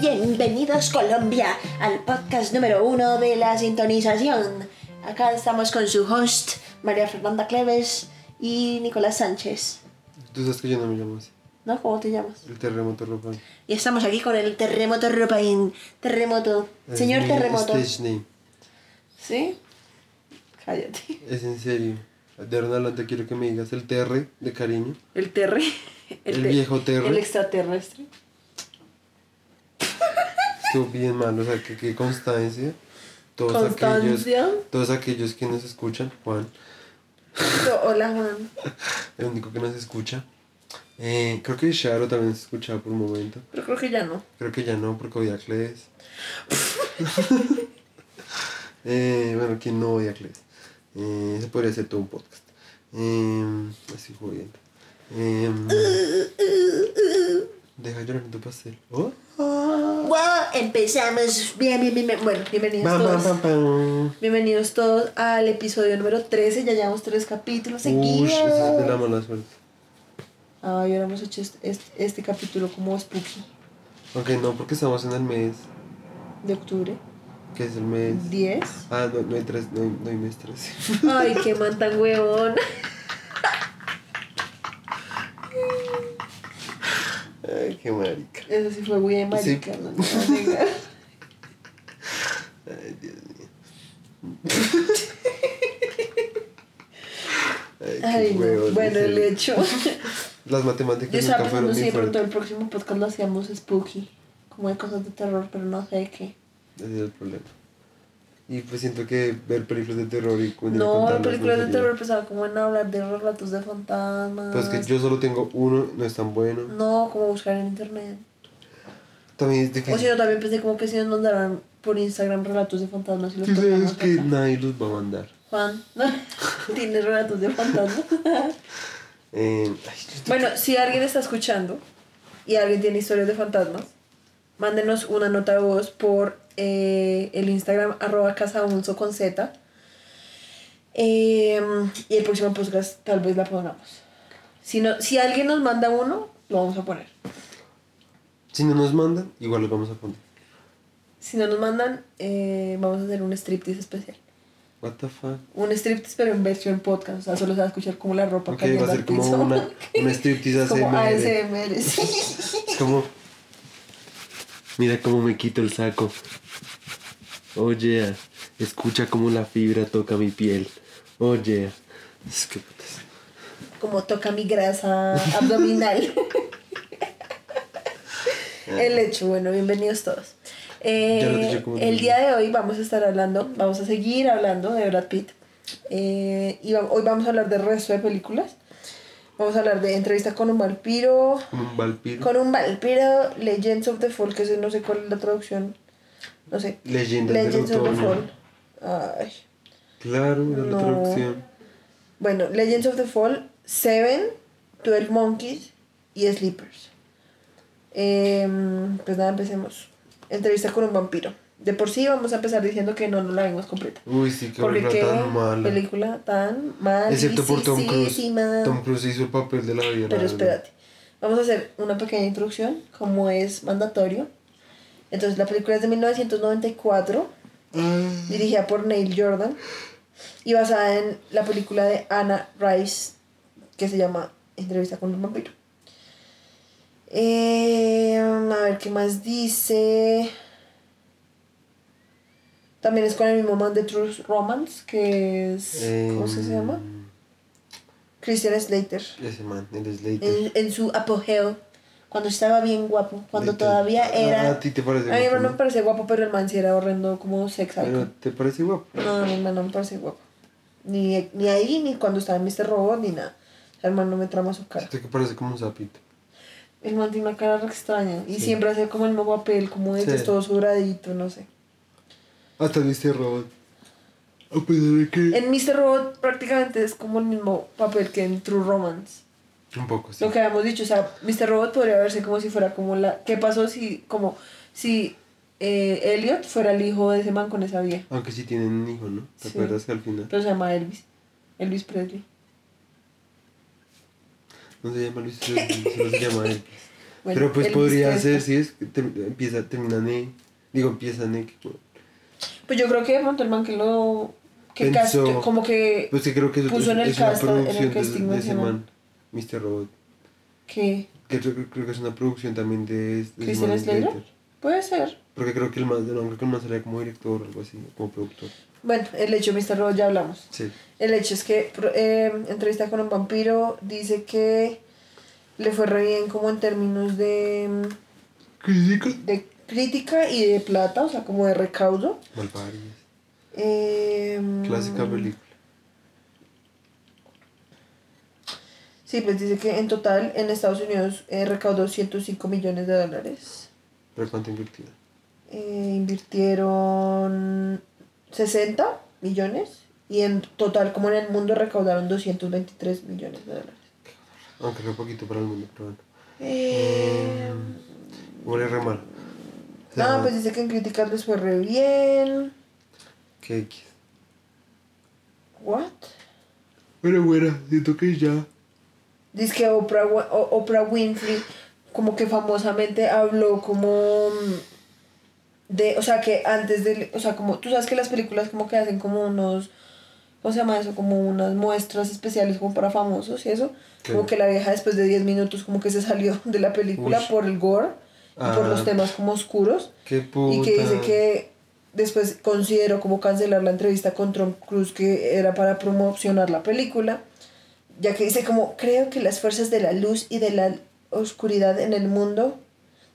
bienvenidos Colombia al podcast número uno de la sintonización. Acá estamos con su host María Fernanda Cleves y Nicolás Sánchez. Tú sabes que yo no. ¿No? ¿Cómo te llamas? El terremoto Ropan. Y estamos aquí con el terremoto Ropain. Terremoto. Es Señor mi terremoto. Stage name. ¿Sí? Cállate. Es en serio. De ahora en adelante quiero que me digas el TR de cariño. El terre. El viejo terre. El extraterrestre. Estuvo bien mal, o sea, que qué constancia. Todos Constancia. aquellos, todos aquellos que nos escuchan, Juan, Hola Juan. el único que nos escucha. Eh, creo que Sharo también se escuchaba por un momento. Pero creo que ya no. Creo que ya no, porque odia a Cles. eh, bueno, ¿quién no odia a Cles? Eh, se podría hacer todo un podcast. Eh, estoy jodiendo. Eh, deja llorar en tu pastel. Oh. Wow, empezamos. Bien, bien, bien, bien. Bueno, bienvenidos Bam, todos. bam, bam, bam. Bienvenidos todos al episodio número 13. Ya llevamos tres capítulos seguidos. ese es de la mala suerte. Ay, ahora hemos hecho este, este, este capítulo como spooky Aunque no, porque estamos en el mes. de octubre. que es el mes? 10. Ah, no, no hay tres, no hay, no hay mes tres. Ay, qué man tan huevón. Ay, qué marica. Eso sí fue muy de marica, Sí. no. Ay, Dios mío. Ay, qué Ay, no. Bueno, en el hecho. Las Yo matemáticas estaba nunca fueron mi de pronto el próximo podcast lo hacíamos spooky. Como de cosas de terror, pero no sé de qué. Ese es el problema. Y pues siento que ver películas de terror y No, películas de terror pensaba como en hablar de relatos de fantasmas. Pues que yo solo tengo uno, no es tan bueno. No, como buscar en internet. También es O si no, también pensé como que si nos mandaran por Instagram relatos de fantasmas y los Tú sabes que nadie los va a mandar. Juan, ¿tienes relatos de fantasmas? Eh, ay, bueno, si alguien está escuchando y alguien tiene historias de fantasmas, mándenos una nota de voz por eh, el Instagram arroba casaunso con Z. Eh, y el próximo podcast tal vez la pongamos. Si, no, si alguien nos manda uno, lo vamos a poner. Si no nos mandan, igual los vamos a poner. Si no nos mandan, eh, vamos a hacer un striptease especial. What the fuck. Un striptease pero en versión podcast, o sea, solo se va a escuchar como la ropa Ok, cayendo va a ser como una, una striptease como ASMR. Sí. Es como. Mira cómo me quito el saco. Oye, escucha cómo la fibra toca mi piel. Oye. Es que. Como toca mi grasa abdominal. El hecho, bueno, bienvenidos todos. Eh, el día de hoy vamos a estar hablando, vamos a seguir hablando de Brad Pitt. Eh, y hoy vamos a hablar del resto de películas. Vamos a hablar de entrevista con un vampiro, Con un vampiro. con un vampiro, Legends of the Fall, que no sé cuál es la traducción. No sé. Leyendas Legends del of the. Fall. Ay. Claro, la traducción. Bueno, Legends of the Fall, Seven, 12 Monkeys y Sleepers. Em, pues nada, empecemos. Entrevista con un vampiro. De por sí vamos a empezar diciendo que no nos la vimos completa. Uy, sí, qué Porque película tan mala. película tan mal. Excepto por Tom Cruise. Tom Cruise hizo el papel de la vida. Pero espérate. Vamos a hacer una pequeña introducción, como es mandatorio. Entonces, la película es de 1994, verdad. dirigida por Neil Jordan y basada en la película de Anna Rice que se llama Entrevista con un vampiro. Eh, a ver qué más dice. También es con el mismo man de True Romance, que es. ¿Cómo se Em, llama? Christian Slater. Ese man, el Slater. En, en su apogeo. Cuando estaba bien guapo. Cuando Slater. todavía Ah, era. A ti te parece A guapo, no ¿no? me parece guapo, pero el man sí era horrendo como sex Pero te parece guapo. No, a mi man no me parece guapo. Ni, ni ahí, ni cuando estaba en Mr. Robot, ni nada. El man no me trama su cara. Siento que parece como un sapito. El man tiene una cara re extraña. Y Sí. siempre hace como el mismo papel, como de que Sí. es todo sudradito, no sé. Hasta viste robot. A pesar de que. En Mr. Robot prácticamente es como el mismo papel que en True Romance. Un poco, sí. Lo que habíamos dicho, o sea, Mr. Robot podría verse como si fuera como la... ¿Qué pasó si, como, si eh, Elliot fuera el hijo de ese man con esa vieja? Aunque sí tienen un hijo, ¿no? ¿Te Sí. acuerdas que al final? Pero se llama Elvis. Elvis Presley. No se llama Luis, se llama él. Bueno, Pero pues podría ser, si es que empieza, termina en E. Digo, empieza en E. que- Pues yo creo que de pronto el man que lo... Que Pensó- cast- como que... Pues que creo que eso Puso en el es una cast- en el producción de, de ese man, Mr. Robot. que Que creo, creo que es una producción también de, de ese ¿Christian? Slater. Puede ser. Porque creo que el man, no, creo que el man sería como director o algo así, como productor. Bueno, el hecho de Mr. Robot ya hablamos. Sí. El hecho es que eh, entrevista con un vampiro dice que le fue re bien como en términos de, ¿Crítica? de crítica y de plata, o sea, como de recaudo. Eh, Clásica película. Sí, pues dice que en total en Estados Unidos eh, recaudó 105 millones de dólares. ¿Pero cuánto invertida? Eh, invirtieron 60 millones y en total como en el mundo recaudaron 223 millones de dólares. Aunque fue poquito para el mundo, pero bueno. Eh, Huele re mal. O sea, Nada, pues dice que en críticas les fue re bien. Que X. What? Pero bueno, siento que ya. Dice que Oprah, Oprah Winfrey como que famosamente habló como mm, de, o sea, que antes de, o sea, como, tú sabes que las películas como que hacen como unos, ¿cómo se llama eso? Como unas muestras especiales como para famosos y eso. ¿Qué? Como que la vieja después de 10 minutos como que se salió de la película por el gore y por Ah. los temas como oscuros. Qué puta. Y que dice que después consideró como cancelar la entrevista con Tom Cruise que era para promocionar la película, ya que dice como creo que las fuerzas de la luz y de la oscuridad en el mundo,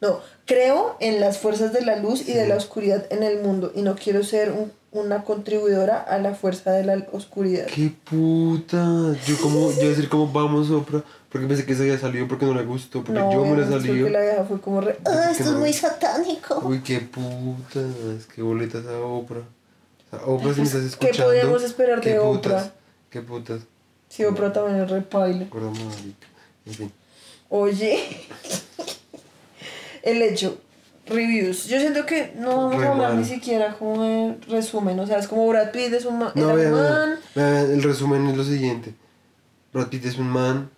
no, creo en las fuerzas de la luz y de la oscuridad en el mundo y no quiero ser un- una contribuidora a la fuerza de la oscuridad. Qué puta. Yo como, yo decir como vamos Oprah, porque pensé que eso había salido porque no le gustó, porque No, yo me la salió. porque la vieja fue como re, ah, esto es muy satánico. Uy, qué puta. Es que boletas a Oprah. O sea, Oprah, si me Pues, estás ¿qué escuchando. podíamos esperar qué de putas, Oprah? Qué putas. Sí, Oprah también es re paila. Gorda marica. En fin. Oye, el hecho, reviews. Yo siento que no vamos Re a hablar mal. ni siquiera como de resumen. O sea, es como Brad Pitt es un ma- No, vean, man. vean, el resumen es lo siguiente. Brad Pitt es un man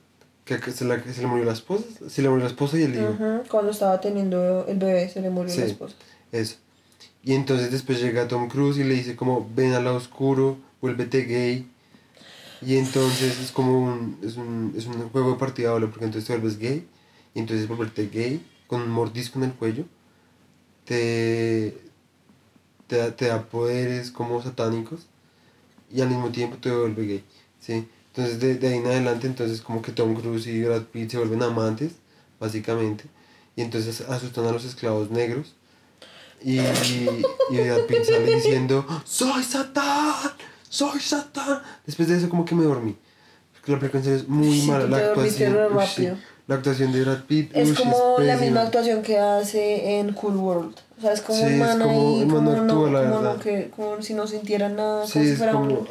que, se, la- se le murió la esposa, se le murió la esposa y el hijo. Ujú, Cuando estaba teniendo el bebé se le murió la Sí. esposa. Eso. Y entonces después llega Tom Cruise y le dice como, ven al lado oscuro, vuélvete gay. Y entonces es como un, es un, es un juego de partida porque entonces te vuelves gay. Y entonces volverte gay con un mordisco en el cuello te, te, da, te da poderes como satánicos y al mismo tiempo te vuelve gay. ¿sí? Entonces de, de ahí en adelante entonces como que Tom Cruise y Brad Pitt se vuelven amantes, básicamente. Y entonces asustan a los esclavos negros. Y, y Brad Pitt sale diciendo, ¡Soy Satán! ¡Soy Satán! Después de eso como que me dormí. Porque la película es muy Sí, mala. La actuación, uy, sí. La actuación de Brad Pitt Es uy, como la pésima. misma actuación que hace en Cool World. O sea, es como Sí, un es man ahí, como, no no, actúa, la como, no verdad. que, como si no sintiera nada, Sí, como si es fuera como...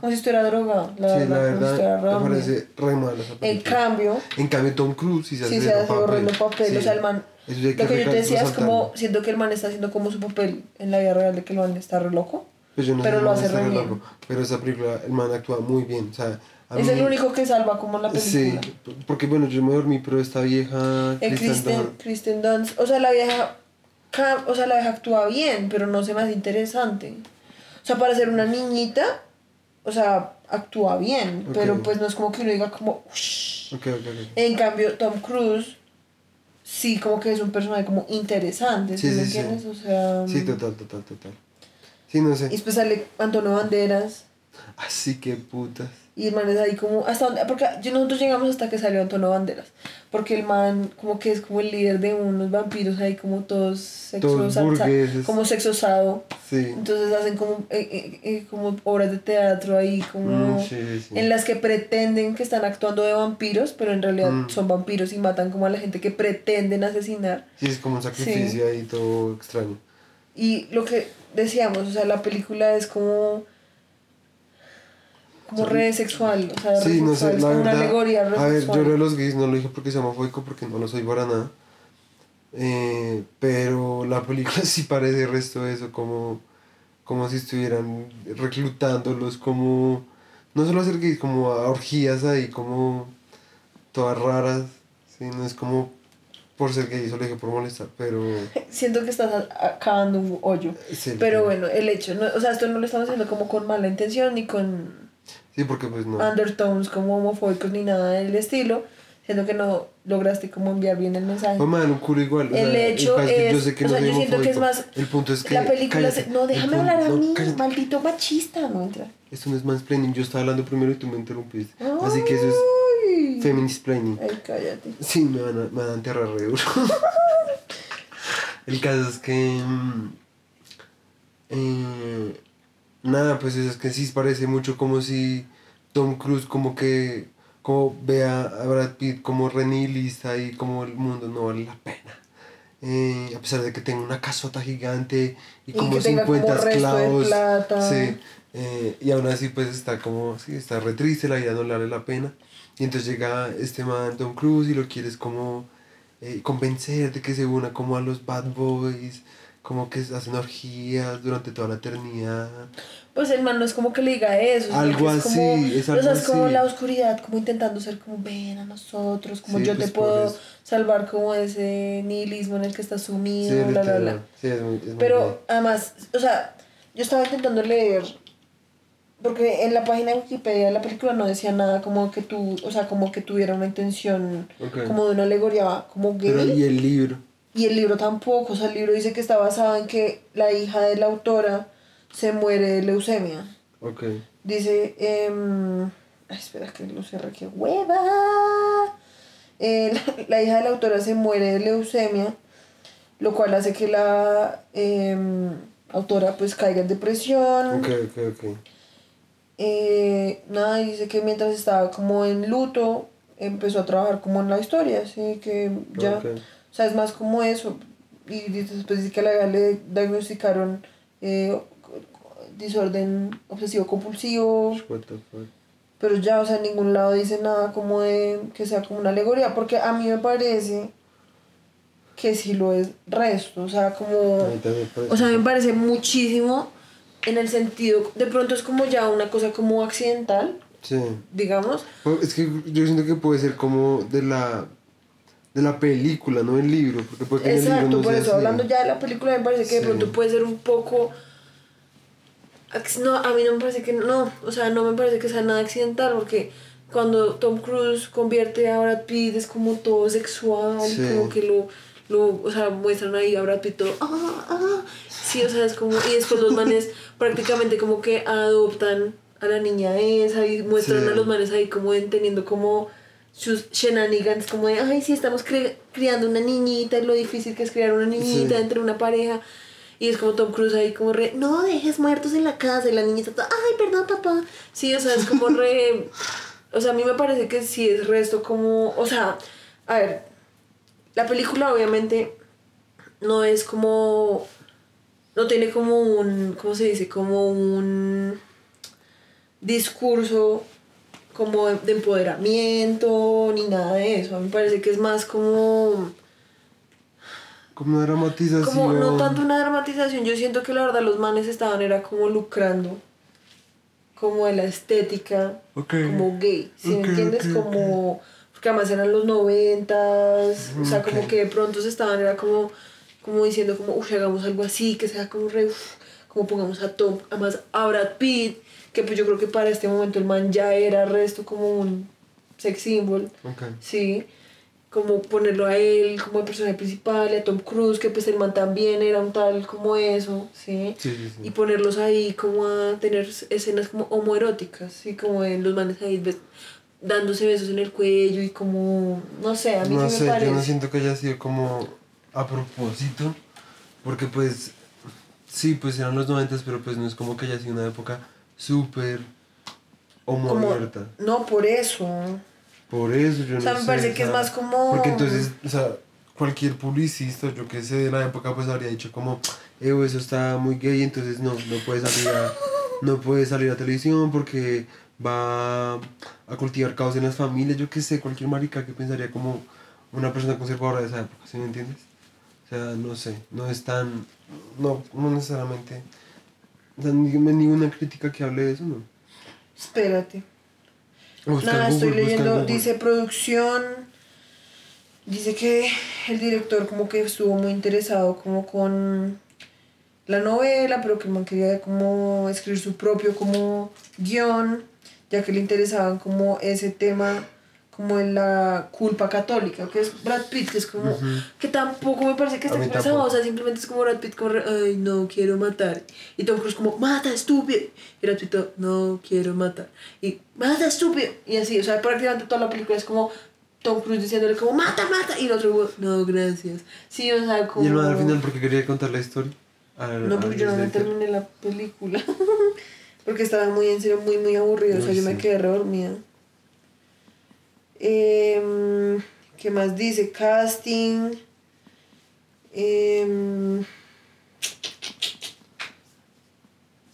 como si estuviera drogado, la sí, verdad, la como si estuviera verdad me parece re mala esa En cambio, En cambio Tom Cruise sí se hace sí se hace horrendo papel, o sea, el man... Eso hay Lo que yo te decía es como, siento que el man está haciendo como su papel en la vida real de que el man está re loco. Pues yo no pero sé lo hace re bien. loco, Pero esa película, el man actúa muy bien. O sea, a Es mí- el único que salva como la película. Sí, porque bueno, yo me dormí, pero esta vieja. El Kristen Kristen, Dunst- Kristen Dunst, o sea, la vieja, o sea, la vieja actúa bien, pero no se me hace interesante. O sea, para ser una niñita, o sea, actúa bien, pero pues no es como que uno diga como, "Ush". Ok, ok, ok. En cambio, Tom Cruise, sí, como que es un personaje como interesante, ¿sí, Sí, me sí, sí. entiendes? O sea, Sí, total, total, total. Sí, no y sé. después sale Antonio Banderas. Así que putas. Y el man es ahí como, hasta donde, porque nosotros llegamos hasta que salió Antonio Banderas, porque el man como que es como el líder de unos vampiros ahí como todos sexo, Todos sa- sa- burgueses. como sexosado, Sí. entonces hacen como, eh, eh, eh, como obras de teatro ahí como Mm, sí, sí. en las que pretenden que están actuando de vampiros, pero en realidad Mm. son vampiros y matan como a la gente que pretenden asesinar. Sí, es como un sacrificio ahí todo extraño. Y lo que decíamos, o sea, la película es como... como re sexual, o sea, Sí, no sé, es una verdad. alegoría re A ver, yo lo de los gays no lo dije porque sea homofóbico, porque no lo soy para nada. Eh, pero la película sí parece resto de eso, como, como si estuvieran reclutándolos, como. No solo a ser gays, como a orgías ahí, como. todas raras. Sí, no es como por ser gay, solo dije por molestar, pero. Siento que estás acabando un hoyo. el Pero bueno, el hecho, no, o sea, esto no lo estamos haciendo como con mala intención ni con Sí, porque pues no. undertones como homofóbicos ni nada del estilo, siento que no lograste como enviar bien el mensaje. Mamá, en un culo igual. o El sea, hecho caso que yo es- sé que no sea, yo siento que es más- El punto es que. la película se... cállate, No, el déjame hablar a no, mí, cállate. maldito machista, no entra. Esto no es mansplaining, yo estaba hablando primero y tú me interrumpiste. Así que eso es Ay. feminist planning. Ay, cállate. Sí, me van a, me van a enterrar re duro. El caso es que. mm, eh, nada, pues es que sí parece mucho como si Tom Cruise, como que. Como vea a Brad Pitt como renilista y como el mundo no vale la pena. Eh, a pesar de que tenga una casota gigante y Y como que tenga como 50 resto de esclavos. Sí, eh, y aún así pues está como, sí, está re triste, la vida no le vale la pena. Y entonces llega este man Tom Cruise y lo quieres como eh, convencer de que se una como a los bad boys, como que hacen orgías durante toda la eternidad. Pues el man no es como que le diga eso. Algo es como, así, es o sea, algo es como así. la oscuridad, como intentando ser como ven a nosotros, como Sí, yo pues te puedo salvar como de ese nihilismo en el que estás Sí, sumido, bla, bla, literal. bla. Sí, es muy, es muy Pero además, o sea, yo estaba intentando leer, porque en la página de Wikipedia de la película no decía nada como que tú, o sea, como que tuviera una intención como de una alegoría como gay. Pero y el libro. Y el libro tampoco, o sea, el libro dice que está basado en que la hija de la autora se muere de leucemia. Ok. Dice, em, ay, espera que lo cierre, que hueva. Eh, la, la hija de la autora se muere de leucemia, lo cual hace que la em, autora pues caiga en depresión. Ok, ok, ok. Eh, nada, dice que mientras estaba como en luto, empezó a trabajar como en la historia, así que ya, Ok. O sea, es más como eso. Y después dice que a la hija le diagnosticaron eh, desorden obsesivo compulsivo, pero ya, o sea, en ningún lado dice nada como de que sea como una alegoría, porque a mí me parece que sí lo es resto, o sea, como... O sea, me parece muchísimo en el sentido, de pronto es como ya una cosa como accidental, Sí. digamos. Pues, Es que yo siento que puede ser como de la de la película, no del libro, porque puede que en el Exacto, libro no por eso, así. hablando ya de la película, me parece que de Sí. pronto puede ser un poco... No, a mí no me parece que no, o sea, no me parece que sea nada accidental, porque cuando Tom Cruise convierte a Brad Pitt es como todo sexual, Sí. como que lo, lo, o sea, muestran ahí a Brad Pitt todo, ah, ah, sí, o sea, es como, y después los manes prácticamente como que adoptan a la niña esa y muestran Sí. a los manes ahí como en- teniendo como sus shenanigans, como de, ay, sí, estamos cri- criando una niñita, y lo difícil que es criar una niñita Sí. entre una pareja. Y es como Tom Cruise ahí como re, no dejes muertos en la casa y la niñita toda, ay, perdón, papá. Sí, o sea, es como re... O sea, a mí me parece que sí es resto como... O sea, a ver, la película obviamente no es como... No tiene como un... ¿Cómo se dice? Como un discurso como de, de empoderamiento ni nada de eso. A mí me parece que es más como... Como una dramatización. Como no tanto una dramatización, yo siento que la verdad los manes estaban era como lucrando como de la estética Ok. como gay, ¿sí me entiendes? como porque además eran los noventas, o sea, como que de pronto se estaban era como como diciendo como, uff, hagamos algo así, que sea como re, como pongamos a Tom, además a Brad Pitt, que pues yo creo que para este momento el man ya era resto como un sex symbol. Ok. Sí, como ponerlo a él como el personaje principal, y a Tom Cruise, que pues el man también era un tal como eso, ¿sí? Sí, sí, sí. Y ponerlos ahí como a tener escenas como homoeróticas, ¿sí? Como en los manes ahí bes- dándose besos en el cuello y como, no sé, a mí no sí sé, me yo parece. no siento que haya sido como a propósito, porque pues sí, pues eran los noventas, pero pues no es como que haya sido una época súper como, homoabierta. no, por eso. Por eso yo O sea, no me sé, parece o que es más como- Porque entonces, o sea, cualquier publicista, yo que sé de la época, pues habría dicho como, Evo, eso está muy gay, entonces no, no puede salir a, no puede salir a televisión porque va a cultivar caos en las familias, yo qué sé, cualquier marica que pensaría como una persona conservadora de esa época, ¿sí me entiendes? O sea, no sé, no es tan, no, no necesariamente, o sea, ni- ninguna crítica que hable de eso, ¿no? Espérate. Nada, Google, estoy leyendo, dice producción, dice que el director como que estuvo muy interesado como con la novela, pero que man quería como escribir su propio como guion, ya que le interesaban como ese tema como en la culpa católica, que es Brad Pitt, que es como, Ujú. que tampoco me parece que esté expresado, o sea, simplemente es como Brad Pitt como, ay, no quiero matar, y Tom Cruise como, mata, estúpido, y Brad Pitt, no quiero matar, y mata, estúpido, y así, o sea, prácticamente toda la película es como Tom Cruise diciéndole como, mata, mata, y el otro no, gracias, sí, o sea, como... Y el man al final, porque quería contar la historia. Al- No, porque yo no me terminé la película. porque estaba muy en serio, muy, muy aburrido. O sea, Uy, yo me sí. quedé re Em, ¿Qué más dice? Casting. Em,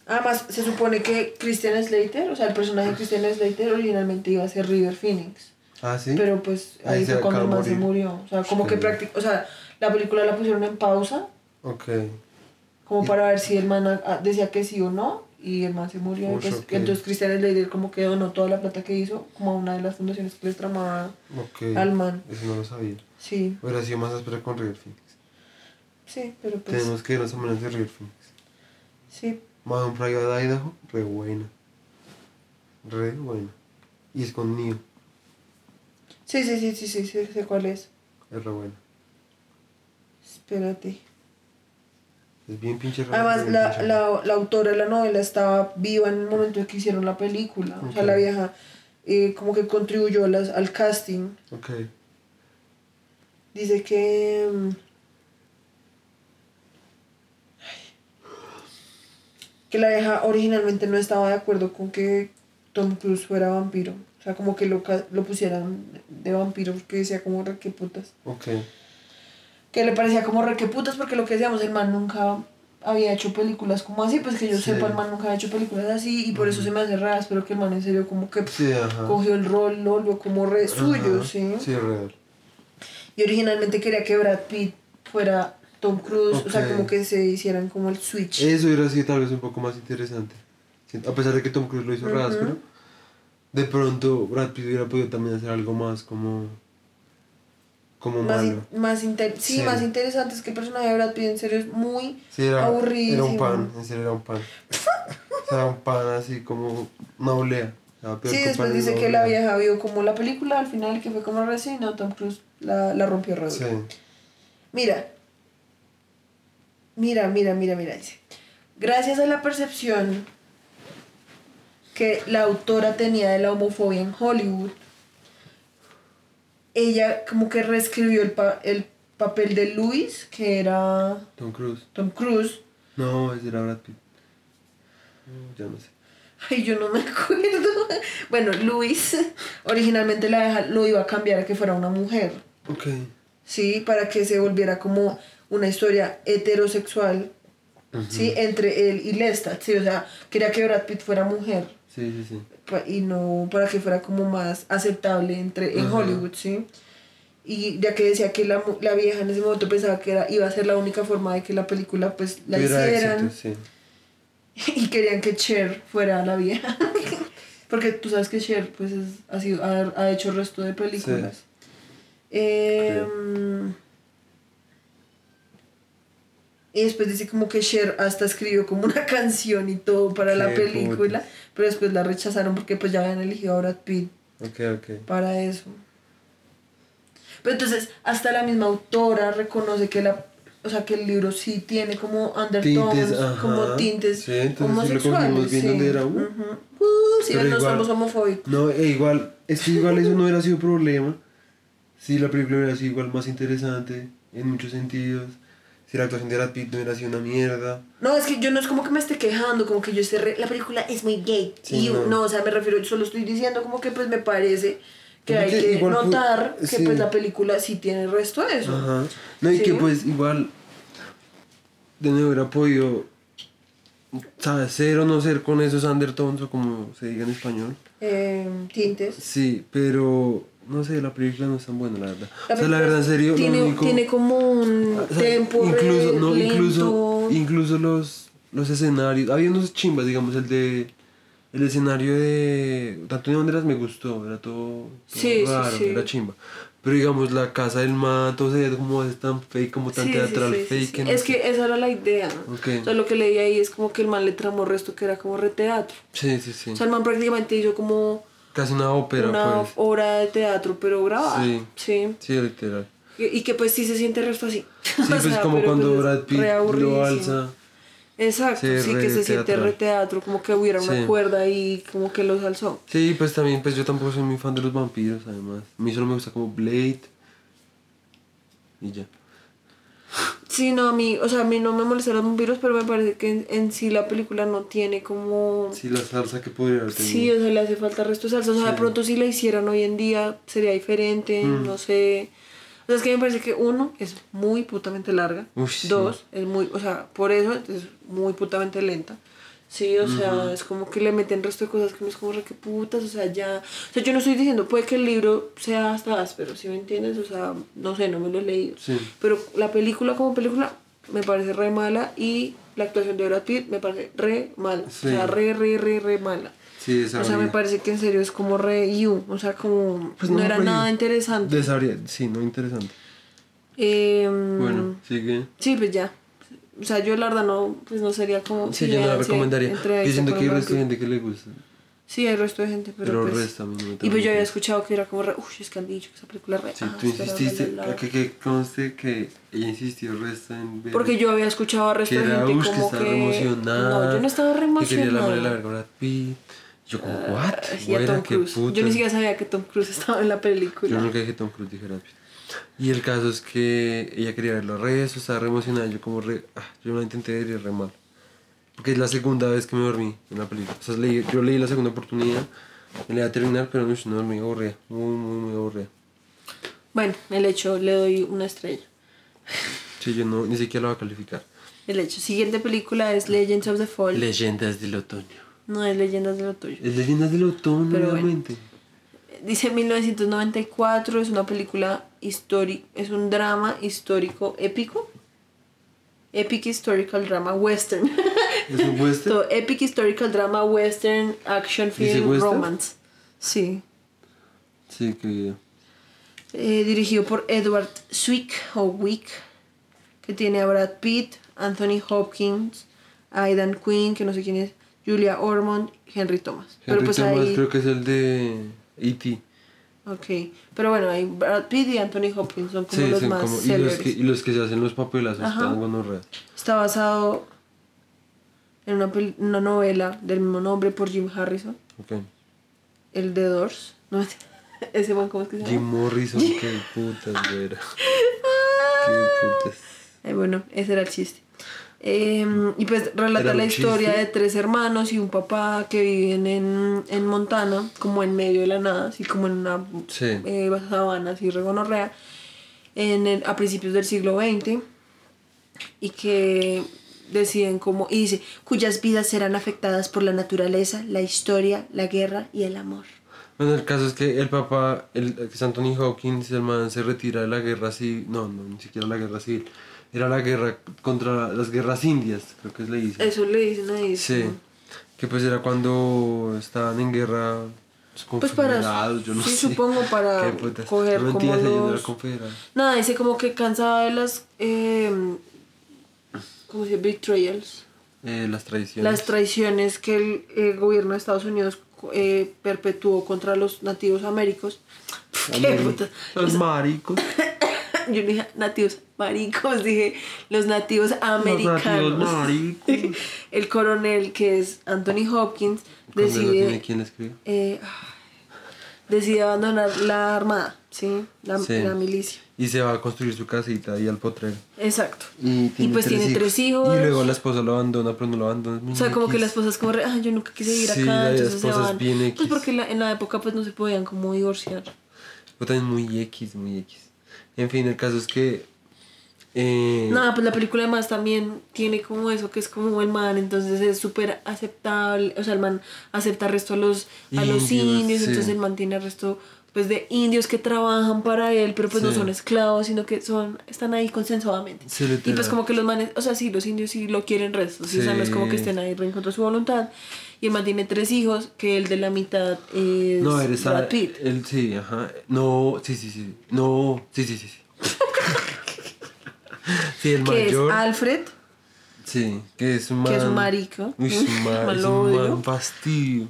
Además, se supone que Christian Slater, o sea, el personaje de Christian Slater originalmente iba a ser River Phoenix. Ah, sí. Pero pues Ahí fue cuando de se murió. O sea, como que prácticamente, o sea, la película la pusieron en pausa Ok. como Y- para ver si el man decía que sí o no y el man se murió y Ush, pues, ok. entonces Cristian Slater como que donó toda la plata que hizo como a una de las fundaciones que les tramaba al man Eso no lo sabía. sí Hubiera sido más áspera con River Phoenix. sí pero pues Tenemos que irnos a menos de River Phoenix. sí Madame Private Idaho, re buena. Re buena. Y es con Neo, sí sí sí sí sí, sí, sé cuál es es re buena. espérate Es bien pinche rara. además bien la, pinche la, la autora de la novela estaba viva en el momento en que hicieron la película o sea la vieja eh, como que contribuyó las- al casting Ok. Dice que. mm, Que la vieja originalmente no estaba de acuerdo con que Tom Cruise fuera vampiro. O sea, como que lo, ca- lo pusieran de vampiro porque decía como que putas. Ok. Que le parecía como re que putas porque lo que decíamos, el man nunca había hecho películas como así. Pues que yo Sí. sepa, el man nunca había hecho películas así y por eso se me hace raro. Pero que el man en serio como que Sí, cogió el rol, lo volvió como re suyo. ¿sí? Sí, real. Y originalmente quería que Brad Pitt fuera Tom Cruise, o sea, como que se hicieran como el switch. Eso hubiera sido tal vez un poco más interesante. A pesar de que Tom Cruise lo hizo Ujú. áspero, de pronto Brad Pitt hubiera podido también hacer algo más como. Como más, malo. más inter- sí, Sí. más interesante es que el personaje de Brad Pitt en serio es muy Sí, era, era un pan, en serio era un pan. Sea, un pan así como una olea. Sí, después dice que la vieja vio como la película al final que fue como recién, no, Tom Cruise la, la rompió re Sí. Mira, mira, mira, mira, mira, dice. Gracias a la percepción que la autora tenía de la homofobia en Hollywood, ella como que reescribió el, pa- el papel de Louis, que era Tom Cruise. Tom Cruise. No, ese era Brad Pitt. No, ya no sé. Ay, yo no me acuerdo. Bueno, Louis originalmente la vieja lo iba a cambiar a que fuera una mujer. Ok. ¿sí? Para que se volviera como una historia heterosexual, ¿sí? Entre él y Lestat, ¿sí? O sea, quería que Brad Pitt fuera mujer Sí, sí, sí. Y no para que fuera como más aceptable entre, en. Hollywood, ¿sí? Y ya que decía que la, la vieja en ese momento pensaba que era, iba a ser la única forma de que la película pues la hicieran éxito, sí. y querían que Cher fuera la vieja. Porque tú sabes que Cher pues es- ha, sido, ha, ha hecho el resto de películas. Em, y después dice como que Cher hasta escribió como una canción y todo para la película, putas. Pero después la rechazaron porque pues ya habían elegido a Brad Pitt para eso. Pero entonces hasta la misma autora reconoce que la o sea que el libro sí tiene como undertones, Tintes, ajá. como tintes Sí, entonces sí lo homosexuales. bien sí. era, uh. Uh, sí, no igual- somos homofóbicos. No, e igual, es que igual eso no hubiera sido problema si la película hubiera sido igual más interesante en muchos sentidos. Si la actuación de Brad Pitt no hubiera sido una mierda. No, es que yo no es como que me esté quejando, como que yo esté... re- La película es muy gay. Sí, y no. no. o sea, me refiero, yo solo estoy diciendo como que pues me parece que Como hay que notar que sí. pues la película sí tiene el resto de eso. Ajá. No, y Sí. que pues igual de nuevo hubiera podido ¿sabes? Ser o no ser con esos undertones o como se diga en español. Eh, tintes. Sí, pero no sé, la película no es tan buena, la verdad. La o sea, la verdad, en serio, tiene, lo único... tiene como un o sea, tempo incluso, re no, incluso, lento. incluso los, los escenarios, había unos chimbas, digamos, el de... El escenario de Antonio Banderas me gustó, era todo, todo Sí, sí, raro, sí. era chimba. Pero digamos, la casa del man, todo se veía como es tan fake, como tan Sí, sí, teatral sí, sí, fake. sí. no Es sé. que esa era la idea. Ok. O sea, lo que leí ahí es como que el man le tramó resto que era como reteatro. Sí, sí, sí. O sea, el man prácticamente hizo como Casi una ópera, una pues. obra de teatro, pero grabada. Sí. Sí. Sí, literal. Y, y que pues sí se siente resto así. Sí, pues como cuando Brad Pitt lo alza. Exacto, Sí, sí, re que se siente teatral. reteatro, como que hubiera una Sí. cuerda y como que los alzó. Sí, pues también, pues yo tampoco soy muy fan de los vampiros, además. A mí solo me gusta como Blade. Y ya. Sí, no, a mí, o sea, a mí no me molestan los vampiros, pero me parece que en, en sí la película no tiene como... Sí, la salsa que podría haber tenido. Sí, o sea, le hace falta resto de salsa. O sea, de pronto si la hicieran hoy en día sería diferente, Mm. no sé. O sea, es que me parece que uno es muy putamente larga. Sí. Dos, es muy, o sea, por eso es muy putamente lenta. Sí, o sea, es como que le meten resto de cosas que no es como re que putas, o sea, ya. O sea, yo no estoy diciendo, puede que el libro sea hasta áspero, ¿sí me entiendes? O sea, no sé, no me lo he leído. Sí. Pero la película como película me parece re mala y la actuación de Brad Pitt me parece re mala. Sí. O sea, re, re, re, re mala. Sí, O sea, me parece que en serio es como re you. O sea, como Pues no, no, era nada interesante. Desabría, sí, no interesante. Em, Bueno, sigue. Sí, pues ya. O sea, yo la verdad no, pues no sería como... Sí, yo no la recomendaría. se que hay resto de gente que le gusta. Sí, hay resto de gente, pero, Pero pues... resto a mí no me Y pues yo había escuchado que era como re... Uff, es que han dicho que esa película es re... Sí, ah, tú insististe, bla, bla, bla". que, que conste que ella insistió resto en ver. Porque yo había escuchado a resto que de gente ush, que como estaba que... re emocionada. No, yo no estaba re Que quería la madre de la emocionada. verga Brad Pitt. Yo como, what? Y a Güera, Tom Cruise. Yo ni siquiera sabía que Tom Cruise estaba en la película. Yo nunca dije Tom Cruise, dije Brad Pitt. Y el caso es que ella quería verlo re, eso, estaba re emocionada. Yo como re, ah, yo la intenté ver y re mal. Porque es la segunda vez que me dormí en la película. O sea, leí- yo leí la segunda oportunidad, me la iba a terminar, pero ush, no dormí aburrida, muy, muy, muy aburrida. Bueno, el hecho, le doy una estrella. Sí, yo no, ni siquiera la voy a calificar. El hecho. Siguiente película es Legends of the Fall. Leyendas del otoño. no es Leyendas de lo tuyo. Es Leyendas del otoño, Pero bueno. Dice 1994, es una película histórica, es un drama histórico épico. Epic Historical Drama Western. ¿Es un western? Todo, epic Historical Drama Western Action ¿Dice Film western? Romance. Sí. Sí, que... Eh, dirigido por Edward Swick o Wick, que tiene a Brad Pitt, Anthony Hopkins, Aidan Quinn, que no sé quién es, Julia Ormond, Henry Thomas. Pero Henry pues Thomas ahí, creo que es el de E.T. ok. Pero bueno, ahí Brad Pitt y Anthony Hopkins son como Sí, los son más como... Y los, que, y los que se hacen los papelazos están gonorrea. Está basado en una, una novela del mismo nombre por Jim Harrison, Ok. el de Doors. No, ese buen, ¿cómo es que se llama? Jim Morrison, qué putas, güera. Qué putas. Bueno, ese era el chiste. Eh, y pues relata ¿Era la historia de tres hermanos y un papá que viven en, en Montana, como en medio de la nada, así como en una Sí. eh, sabana, así regonorrea, en el- a principios del siglo XX, y que deciden como, y dice, cuyas vidas serán afectadas por la naturaleza, la historia, la guerra y el amor. Bueno, el caso es que el papá, el, que es Anthony Hawkins, el man se retira de la guerra civil. No, no, ni siquiera la guerra civil. Era la guerra contra las guerras indias, creo que es le dicen. Eso le dicen ahí. Sí. Que pues era cuando estaban en guerra pues, Pues para- yo no sí, sé. supongo para coger no, como los-. Nada, dice como que cansada de las. Eh, ¿Cómo se dice? Betrayals. Eh, las tradiciones. Las traiciones que el, el gobierno de Estados Unidos eh, perpetuó contra los nativos américos. ¿Qué Ameri- puta? Los maricos. Yo no dije nativos maricos, dije los nativos Los americanos. nativos maricos. el coronel, que es Anthony Hopkins, ¿Cuándo lo decide. ¿Quién escribe? eh, decide abandonar la armada, ¿sí? La, Sí. la milicia. Y se va a construir su casita ahí al potrero. Exacto. Y, tiene pues tiene tres hijos. Y luego la esposa lo abandona, pero no lo abandona. O sea, como que la esposa es como, ah, yo nunca quise ir Sí, acá, entonces se van. Pues X. porque la- en la época pues no se podían como divorciar. Pero también muy X, muy X. En fin, el caso es que Eh, No, pues la película además también tiene como eso, que es como el man, entonces es súper aceptable, o sea, el man acepta el resto a los, a los Indios, indios, sí. entonces el man tiene el resto pues de indios que trabajan para él, pero pues no Sí. son esclavos, sino que son, están ahí consensuadamente. Sí, y pues como que los manes, o sea, sí, los indios sí lo quieren resto, sí, o sea, no es como que estén ahí en contra de su voluntad. Y el man tiene tres hijos, que el de la mitad es no, eres Brad Pitt. El, sí, ajá. No, sí, sí, sí. No, sí, sí, sí. Sí, el Que es mayor. Alfred, Sí, que es un man. que es un marico. Uy, es un man, es un man fastidio.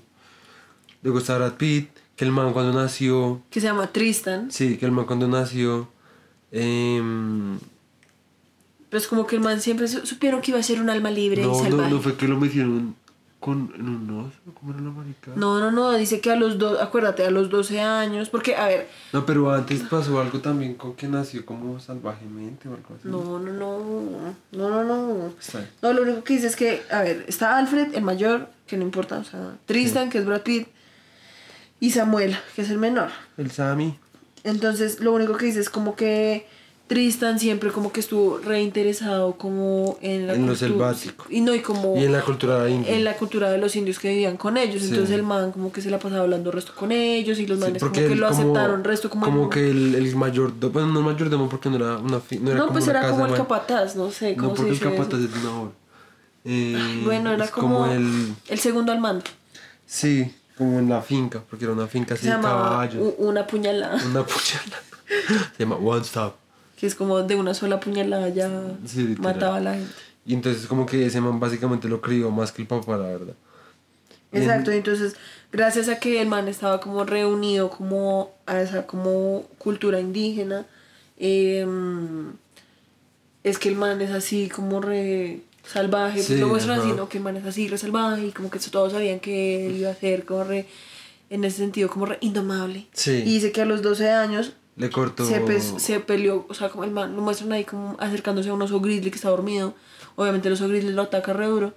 Luego está Brad Pitt, que el man cuando nació. que se llama Tristan. Sí, que el man cuando nació. em, Pero es como que el man siempre su- supieron que iba a ser un alma libre y no, no, salvaje. no fue que lo metieron con, en un oso. ¿Cómo era la? No, no, no, dice que a los dos, acuérdate, a los 12 años, porque, a ver, No, pero antes pasó algo también con que nació como salvajemente o algo así. no, no, no, no, no, no. Está. No, lo único que dice es que, a ver, está Alfred, el mayor, que no importa, o sea, Tristan, que es Brad Pitt, y Samuel, que es el menor. El Sammy. Entonces, lo único que dice es como que Tristan siempre como que estuvo reinteresado como en la En lo cultura- selvático. Y no, y como... Y en la cultura india. en la cultura de los indios que vivían con ellos. Sí. Entonces el man como que se la pasaba hablando resto con ellos y los Sí, manes como que lo aceptaron resto como... como que el, el mayordomo, bueno, no el mayordomo porque no era una no era no, como pues una era casa como el capataz, no sé cómo No, se porque el dice eso. capataz es de una. Eh, Bueno, era es como, el el segundo al mando. sí, como en la finca, porque era una finca así de caballos. una puñalada, Una puñalada. Se llama One Stop. que es como de una sola puñalada ya Sí, mataba a la gente. Y entonces como que ese man básicamente lo crió más que el papá, la verdad. Exacto, y entonces gracias a que el man estaba como reunido como a esa como cultura indígena, em, es que el man es así como re salvaje, pues Sí, lo muestran así. ¿no? Que el man es así re salvaje y como que todos sabían que él iba a ser como re, en ese sentido como re indomable. Sí. Y dice que a los 12 años Le cortó. se, pe- se peleó, o sea, como el man lo muestran ahí como acercándose a un oso grizzly que está dormido. Obviamente el oso grizzly lo ataca re duro.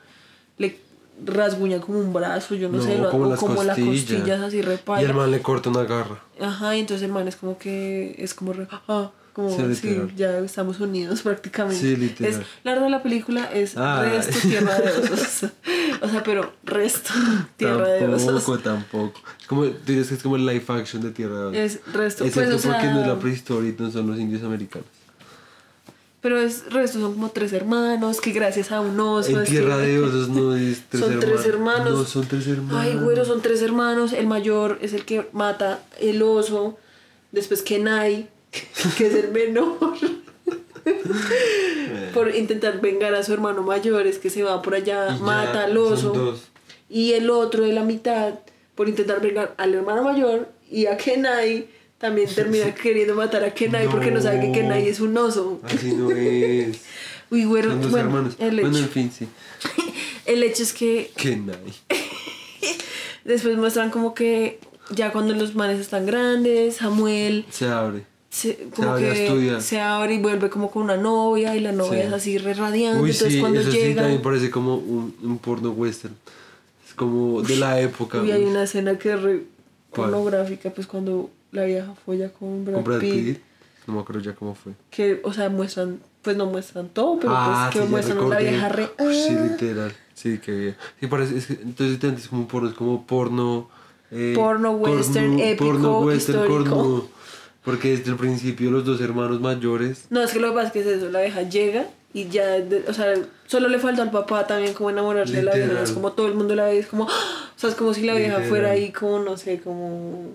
Le rasguña como un brazo, yo no, sé, lo, como o las como las costillas. costillas así Y repara. el man le corta una garra. Ajá, y entonces el man es como que es como re, ah, como Sí, sí, ya estamos unidos prácticamente. Sí, literal. Es, la verdad la película es Ah. resto tierra de osos. o sea, pero resto tierra de osos. Tampoco, tampoco. Es como, tú dices que es como el live action de Tierra de Osos. Es resto, Excepto pues, o porque no es sea, la prehistoria y no son los indios americanos. Pero es resto, son como tres hermanos que gracias a un oso. en Tierra que- de Osos no es tres son hermanos. tres hermanos. No, son tres hermanos. Ay, güero, son tres hermanos. El mayor es el que mata el oso. Después Kenai, que es el menor. por intentar vengar a su hermano mayor, es que se va por allá, mata al oso. Y el otro de la mitad, por intentar vengar al hermano mayor y a Kenai, también termina queriendo matar a Kenai porque no sabe que. Kenai es un oso. Así no es. Uy, güero, Son dos bueno, hermanos. el Bueno, en fin, sí. el hecho es que nice. Después muestran como que ya cuando los manes están grandes, Samuel Se abre. Se, como abre a que se abre y vuelve como con una novia y la novia Sí. es así re radiante. Uy, Entonces sí, cuando eso sí llega, también parece como un, un porno western. Es como de la época. uy, hay una escena que es re pornográfica, pues cuando la vieja folla con Brad, Con Brad Pitt, Pitt. No me acuerdo ya cómo fue. que, o sea, muestran, pues no muestran todo, pero ah, pues que sí, muestran a la vieja re... Sí, ah, literal. Sí, qué bien. Sí, parece, es que, entonces te es como un porno, es como porno... eh, Porno western, épico, Porno western, histórico. Porque desde el principio los dos hermanos mayores... No, es que lo que pasa es que es eso, la vieja llega y ya, de- o sea, solo le falta al papá también como enamorarse de la vieja, Literal. es como todo el mundo la ve, es como, ¡ah! o sea, es como si la vieja Literal. fuera ahí como, no sé, como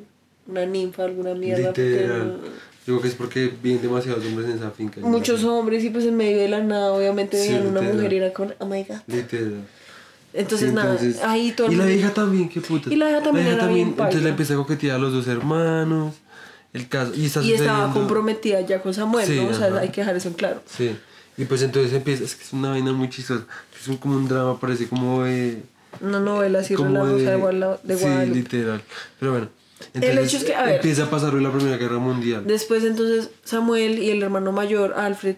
una ninfa, alguna mierda. literal. Yo creo que es porque vienen demasiados hombres en esa finca. no- muchos hombres y pues en medio de la nada obviamente Sí, veían una literal. mujer y era con, oh my god. Literal. Entonces Sí, nada, entonces- ahí todo el Y la vieja también, qué puta. Y la vieja también era bien entonces paila. le empieza a coquetear a los dos hermanos. El caso, y está y estaba comprometida ya con Samuel, Sí, ¿no? O sea, hay que dejar eso en claro. Sí. Y pues entonces empieza, es que es una vaina muy chistosa. Es un, como un drama, parece como de... Una novela así, como de, Guala- de Sí, literal. Pero bueno. El entonces hecho es que, a ver. Empieza a pasar la Primera Guerra Mundial. Después entonces Samuel y el hermano mayor, Alfred,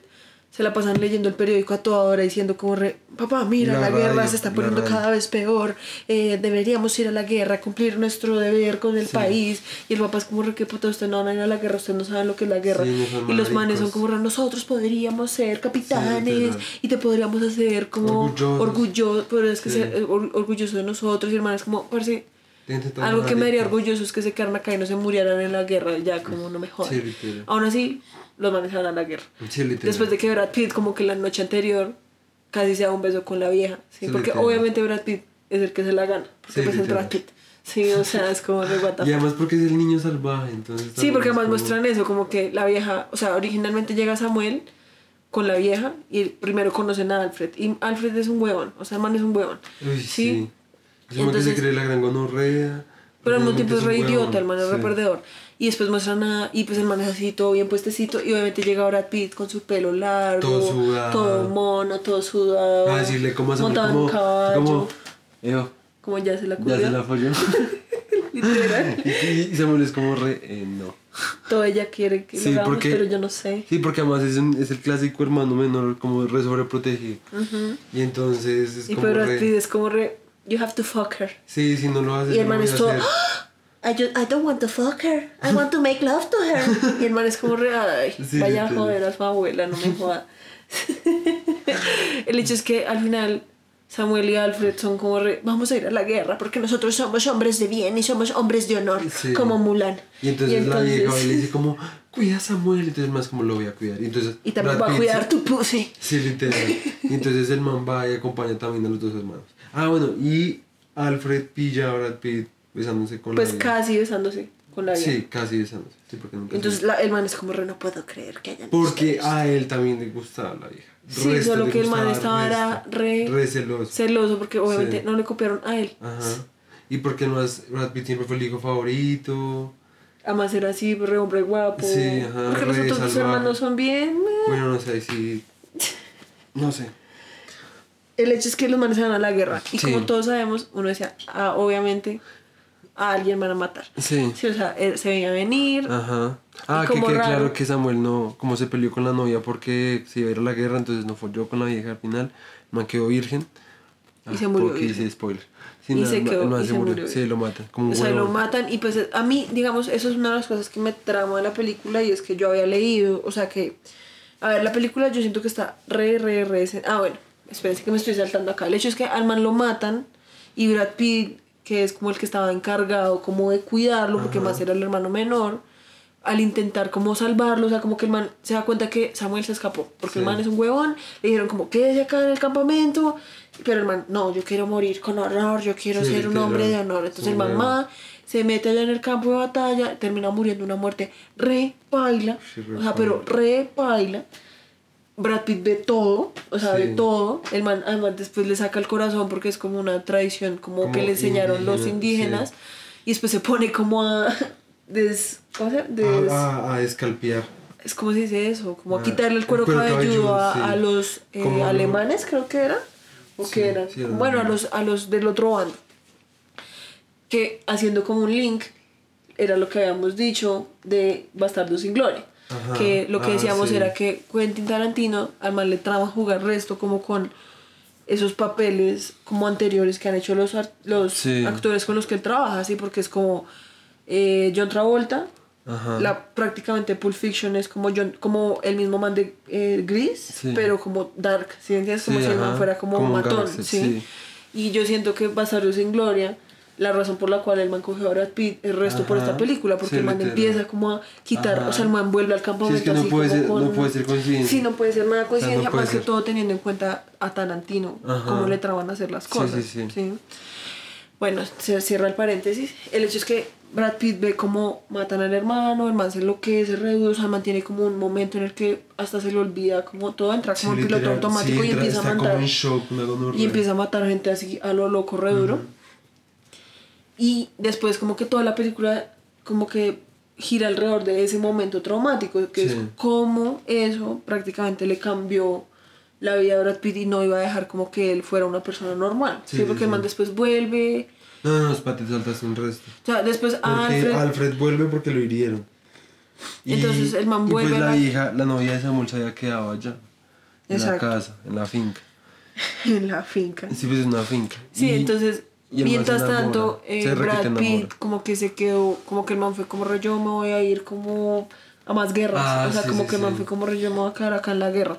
se la pasan leyendo el periódico a toda hora diciendo como re, papá, mira, La la, guerra radio, se está poniendo cada vez peor, eh, deberíamos ir a la guerra, cumplir nuestro deber con el país. Y el papá es como re, qué puta, usted no van a ir a la guerra, usted no sabe lo que es la guerra. Sí, y los manes son como re, nosotros podríamos ser capitanes y te podríamos hacer como orgulloso, podrías que Sí. ser eh, or- orgulloso de nosotros. Y el man es como, tan algo que me haría orgulloso es que se quedaran acá y no se murieran en la guerra, ya como no me jodan. Sí. Aún así, los manes a la guerra. Sí. Después de que Brad Pitt, como que la noche anterior, casi se da un beso con la vieja. ¿sí? Sí, porque obviamente Brad Pitt es el que se la gana. Porque pues es. Brad Pitt. Sí, o sea, es como de what the Y además porque es el niño salvaje, entonces... Sí, porque además como- muestran eso, como que la vieja, o sea, originalmente llega Samuel con la vieja y primero conocen a Alfred. Y Alfred es un huevón, o sea, el man es un huevón. Uy, ¿sí? sí. Es como que Entonces- se cree la gran gonorrea. Pero al mismo tiempo es re idiota, el man es re Sí. perdedor. Y después muestran a. Y pues el man es así, todo bien puestecito. Y obviamente llega Brad Pitt con su pelo largo. Todo sudado. todo mono, todo sudado. A decirle cómo hace montado en como... un caballo. Como... Como ya se la ya culió. se la folló. Literal. y, y Samuel es como re... eh, no. Todo ella quiere que Sí, lo hagamos, porque- pero yo no sé. Sí, porque además es, un- es el clásico hermano menor como re sobreprotegido. Y entonces es Y como pero Brad re... Pitt es como re. You have to fuck her. Sí, si no lo haces, Y el no man es todo. a. I, just, I don't want to fuck her. I want to make love to her. Y el man es como. Ay, Sí, vaya a literal. joder a su abuela, no me joda. el hecho es que al final Samuel y Alfred son como re. Vamos a ir a la guerra porque nosotros somos hombres de bien y somos hombres de honor. Sí. Como Mulan. Y entonces, la vieja va y le dice como, cuida a Samuel, entonces más como lo voy a cuidar. Y, entonces, Y también Brad va a Pitt cuidar se- tu pussy. Sí, literal. Y entonces el man va y acompaña también a los dos hermanos. Ah, bueno, y Alfred pilla a Brad Pitt besándose con Pues la vieja. casi besándose con la vieja. Sí, casi besándose. Sí, porque nunca Entonces la- el man es como re. No puedo creer que hayan. Porque visto esto". a él también le gustaba la vieja. Sí, Resto solo le que el man estaba era re- Re celoso. celoso porque obviamente Sí. no le copiaron a él. Ajá. Y porque no es, Brad Pitt siempre fue el hijo favorito. Además era así, re hombre guapo. Sí, ajá, Porque los otros dos hermanos son bien. Bueno, no sé si... No sé. El hecho es que los manes se van a la guerra. Y Sí. como todos sabemos, uno decía, ah, obviamente a alguien van a matar. Sí. Sí, o sea, él se veía venir. Ajá. Ah, que quede raro. claro que Samuel no, como se peleó con la novia porque se iba a ir a la guerra, entonces no folló con la vieja al final, man quedó virgen. Y se murió Porque virgen. hice spoiler. Sí, Y no, se quedó- man y se se murió. murió Sí, lo matan. Como O sea, lo matan y pues a mí, digamos, eso es una de las cosas que me trama de la película y es que yo había leído, o sea que, a ver, la película yo siento que está re, re, re... Ah, bueno, espérense que me estoy saltando acá. El hecho es que al man lo matan y Brad Pitt, que es como el que estaba encargado como de cuidarlo, porque más era el hermano menor, al intentar como salvarlo, o sea, como que el man se da cuenta que Samuel se escapó, porque el Sí. man es un huevón, le dijeron como, quédese acá en el campamento, pero el man, no, yo quiero morir con honor, yo quiero Sí, ser un hombre de honor. Entonces el huevón. mamá se mete allá en el campo de batalla, termina muriendo una muerte re paila, o sea, pero re paila. Brad Pitt ve todo, o sea, Sí. ve todo. El man además después le saca el corazón porque es como una tradición, como, Como que le enseñaron los indígena, indígenas. sí. Y después se pone como a... Des, ¿Cómo se llama? Des- A, a, escalpear. es como se dice eso, como a Ah, quitarle el el cuero, cabelludo, cabelludo, a, sí. a los eh, alemanes, creo que era. O que eran. sí, eran bueno, a los, a los del otro bando. Que haciendo como un link, era lo que habíamos dicho de Bastardo sin Gloria. Ajá. Que lo que Ah, decíamos sí. era que Quentin Tarantino al man le trama jugar resto como con esos papeles como anteriores que han hecho los, los Sí. actores con los que él trabaja, así porque es como eh, John Travolta, Ajá. la prácticamente Pulp Fiction es como John, como el mismo man de eh, Gris, Sí. pero como dark, ¿sí entiendes? Como Sí, si el man ajá, fuera como, como un matón, ¿sí? Y yo siento que Bastardo sin Gloria, la razón por la cual el man cogió a Brad Pitt es resto por esta película, porque el man empieza como a quitar, Ajá. o sea, el man vuelve al campamento Sí, es que no así puede como ser- con- no puede ser coincidencia. Sí, no puede ser nada coincidencia, no puede más que todo teniendo en cuenta a Tarantino, Ajá. cómo le traban a hacer las cosas. sí, sí. Bueno, se cierra el paréntesis. El hecho es que Brad Pitt ve cómo matan al hermano, el man se enloquece, se reduce, o sea, el man tiene como un momento en el que hasta se le olvida como todo, entra como en piloto automático y empieza a matar. shock. Y empieza a matar gente así a lo loco, re duro. Y después como que toda la película como que gira alrededor de ese momento traumático, que es Sí. como eso prácticamente le cambió la vida a Brad Pitt y no iba a dejar como que él fuera una persona normal. Sí, Sí, porque sí, el man después vuelve. No, no, espérate, te saltaste un resto. O sea, después Porque Alfred... Alfred... vuelve porque lo hirieron. Entonces el man y vuelve pues a la la- hija, la novia de Samuel se había quedado allá. en la casa, en la finca. en la finca. Sí, pues es una finca. Sí, Y- entonces, y mientras tanto, eh, Brad Pitt como que se quedó, como que el man fue como yo me voy a ir como a más guerras. Ah, o sea, sí, como sí, que el man fue como yo me voy a quedar acá en la guerra.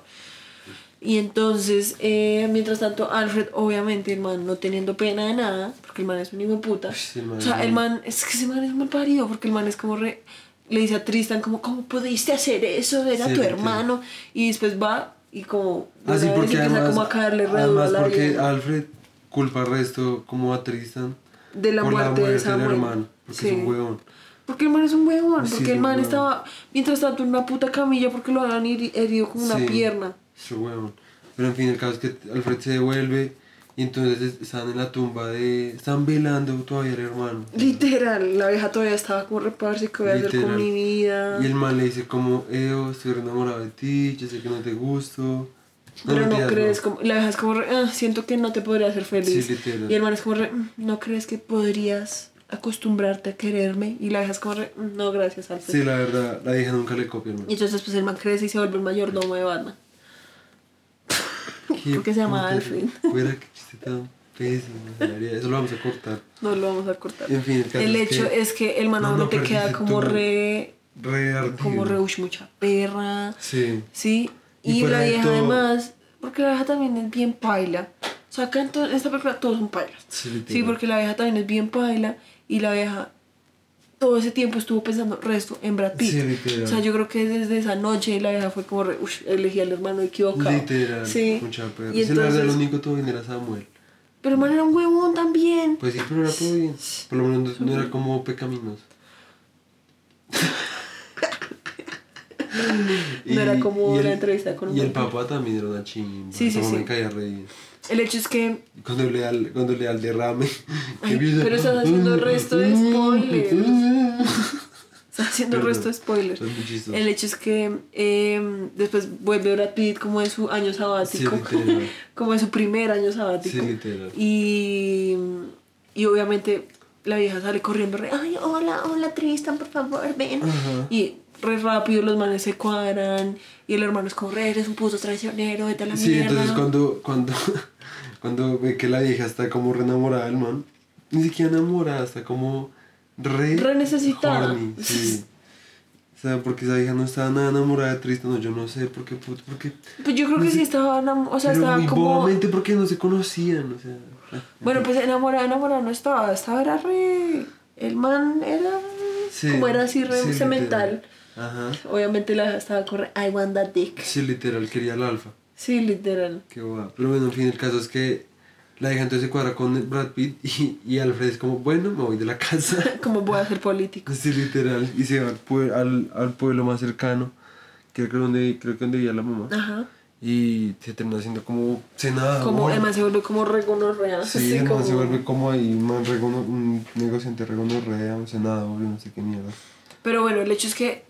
Y entonces, eh, mientras tanto, Alfred, obviamente, el man no teniendo pena de nada, porque el man es un hijo de puta. Sí, o sea, el man, es que ese man es mal parido, porque el man es como re, le dice a Tristan como, ¿cómo pudiste hacer eso? Era Sí, tu hermano. Y después va y como, de Ah, porque empieza además, como a caerle además porque vieja. Alfred culpa al resto como a Tristan de la por muerte, la de muerte del Samuel. hermano, porque es un huevón. Porque el man es un huevón, Sí, porque es el un man estaba, mientras tanto, en una puta camilla porque lo habían heri- herido con una Sí. pierna. Ese huevón. Pero en fin, el caso es que Alfred se devuelve y entonces es- están en la tumba de... Están velando todavía al hermano. Literal, la vieja todavía estaba como reparse que voy a hacer con mi vida. Y el man le dice como, Eo, estoy enamorado de ti, yo sé que no te gusto. Pero no crees, como, la vieja es como, re, "Ah, siento que no te podría hacer feliz. Sí, y el man es como, re, "Mm, no crees que podrías acostumbrarte a quererme. Y la vieja es como, re, "Mm, no, gracias, Alfred. Sí, la verdad, la hija nunca le copia, hermano. Y entonces pues el man crece y se vuelve el mayordomo de Batman. Qué ¿Por qué se llama Alfred? Fuera, que chiste tan pésimo. Eso lo vamos a cortar. No lo vamos a cortar. En fin, el el hecho que- es que el man No, no obviamente queda como re Re ardido. como re mucha perra, Sí. ¿sí? Y la vieja todo- además, porque la vieja también es bien paila. O sea, acá en, en esta película todos son pailas. Sí, porque la vieja también es bien paila y la vieja todo ese tiempo estuvo pensando resto en Brad Pitt. Sí, literal. o sea, yo creo que desde esa noche la vieja fue como re, ush, elegí al hermano equivocado. Literal. Sí. Mucha perra. Y Sí, la verdad, lo único todo bien era Samuel. pero el man era un huevón también. Pues sí, pero era todo bien. Por lo menos no, no era como pecaminoso. No era como la entrevista con un Y el papá también era una chimba. Sí, sí, sí. me caía re bien. El hecho es que Cuando le da el, cuando le da el derrame. Ay, pero estás haciendo resto de spoilers. Está haciendo el resto de spoilers. El hecho es que eh, después vuelve Brad Pitt como en su año sabático. Sí, como en su primer año sabático. Sí, literal. Y, y obviamente la vieja sale corriendo re, ay, hola, hola Tristan, por favor, ven. Ajá. Y re rápido los manes se cuadran. Y el hermano es como, re, eres un puto traicionero, vete a la Sí, mierda. entonces cuando, cuando, cuando ve que la vieja está como re enamorada del man, ni siquiera enamorada, está como re, Re necesitada. horny, sí. O sea, porque esa vieja no estaba nada enamorada de Tristan, no, yo no sé por qué, puto, porque... Pues yo creo que sí estaba, enam- o sea, pero estaba muy como... bobamente porque no se conocían, o sea... Bueno, pues enamorada, enamorada no estaba, estaba era re... El man era... Sí, como era así re sí, cemental. literal. Ajá. Obviamente la estaba con re, I want that dick. Sí, literal, quería el alfa. Sí, literal. Qué guay. Pero bueno, en fin, el caso es que la vieja entonces se cuadra con Brad Pitt y, y Alfred es como, bueno, me voy de la casa. Como voy a ser político. Sí, literal. Y se va al, al, al pueblo más cercano, que creo, donde, creo que donde vivía la mamá. Ajá. Y se termina haciendo como senador. Como man se vuelve como regonorrea. Sí, man como- se vuelve como ahí un, regono- un negociante regonorrea, un senador, yo no sé qué mierda. Pero bueno, el hecho es que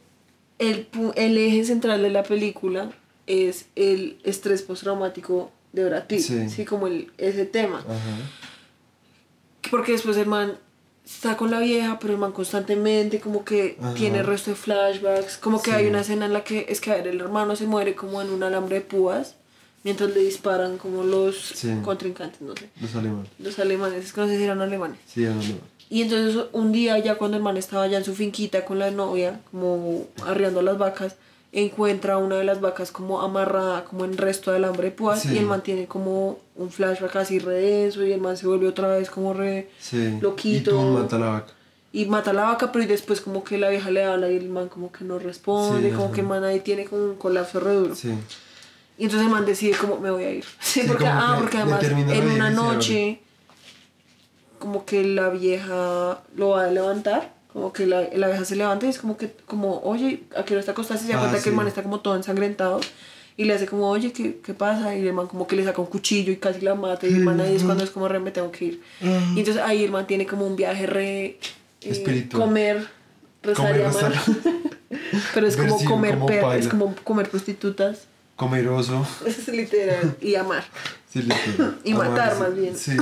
el, el eje central de la película es el estrés postraumático de Brad Pitt. Sí. Sí. como el, ese tema. Ajá. Porque después el man está con la vieja, pero el man constantemente como que Ajá. tiene resto de flashbacks. Como que Sí. hay una escena en la que es que a ver, el hermano se muere como en un alambre de púas mientras le disparan como los Sí. contrincantes, no sé. Los alemanes. Los alemanes, es que no sé si eran alemanes. Sí, no, no. Y entonces un día ya cuando el man estaba ya en su finquita con la novia, como arriando las vacas, encuentra una de las vacas como amarrada como en resto de alambre de púas Sí. y el man tiene como un flashback así re denso y el man se vuelve otra vez como re Sí. loquito. Y tú mata a la vaca. y mata a la vaca, pero y después como que la vieja le habla y el man como que no responde, Sí, como ajá. que el man ahí tiene como un colapso re duro. Sí. Y entonces el man decide como me voy a ir. Sí, porque, ah, que porque además en una noche como que la vieja lo va a levantar, como que la, la vieja se levanta y es como que, como, oye, ¿a qué hora está acostada? Y se da Ah, cuenta que el sí. man está como todo ensangrentado y le hace como, oye, ¿qué, qué pasa? Y el man como que le saca un cuchillo y casi la mata y el man ahí es cuando es como, re, me tengo que ir. Y entonces ahí el man tiene como un viaje re... eh, Espiritual. comer, rezar Comer, amar. rezar. Pero es como comer como per- es como comer prostitutas. Comeroso. Es literal. Y amar. Sí, literal. Y matar, Amar, más bien. Sí.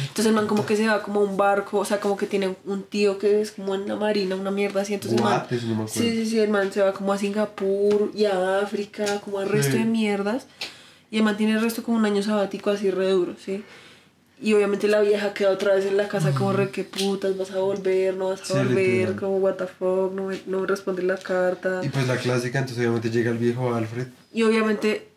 Entonces el man como que se va como a un barco, o sea, como que tiene un tío que es como en la marina, una mierda así. Entonces el man, What? Eso no me sí, sí, sí, el man se va como a Singapur y a África, como al resto Sí. de mierdas. Y el man tiene el resto como un año sabático así re duro, ¿sí? Y obviamente la vieja queda otra vez en la casa como re que putas, vas a volver, no vas a Sí, volver, literal. como what the fuck, no me, no me responde la carta. Y pues la clásica, entonces obviamente llega el viejo Alfred. Y obviamente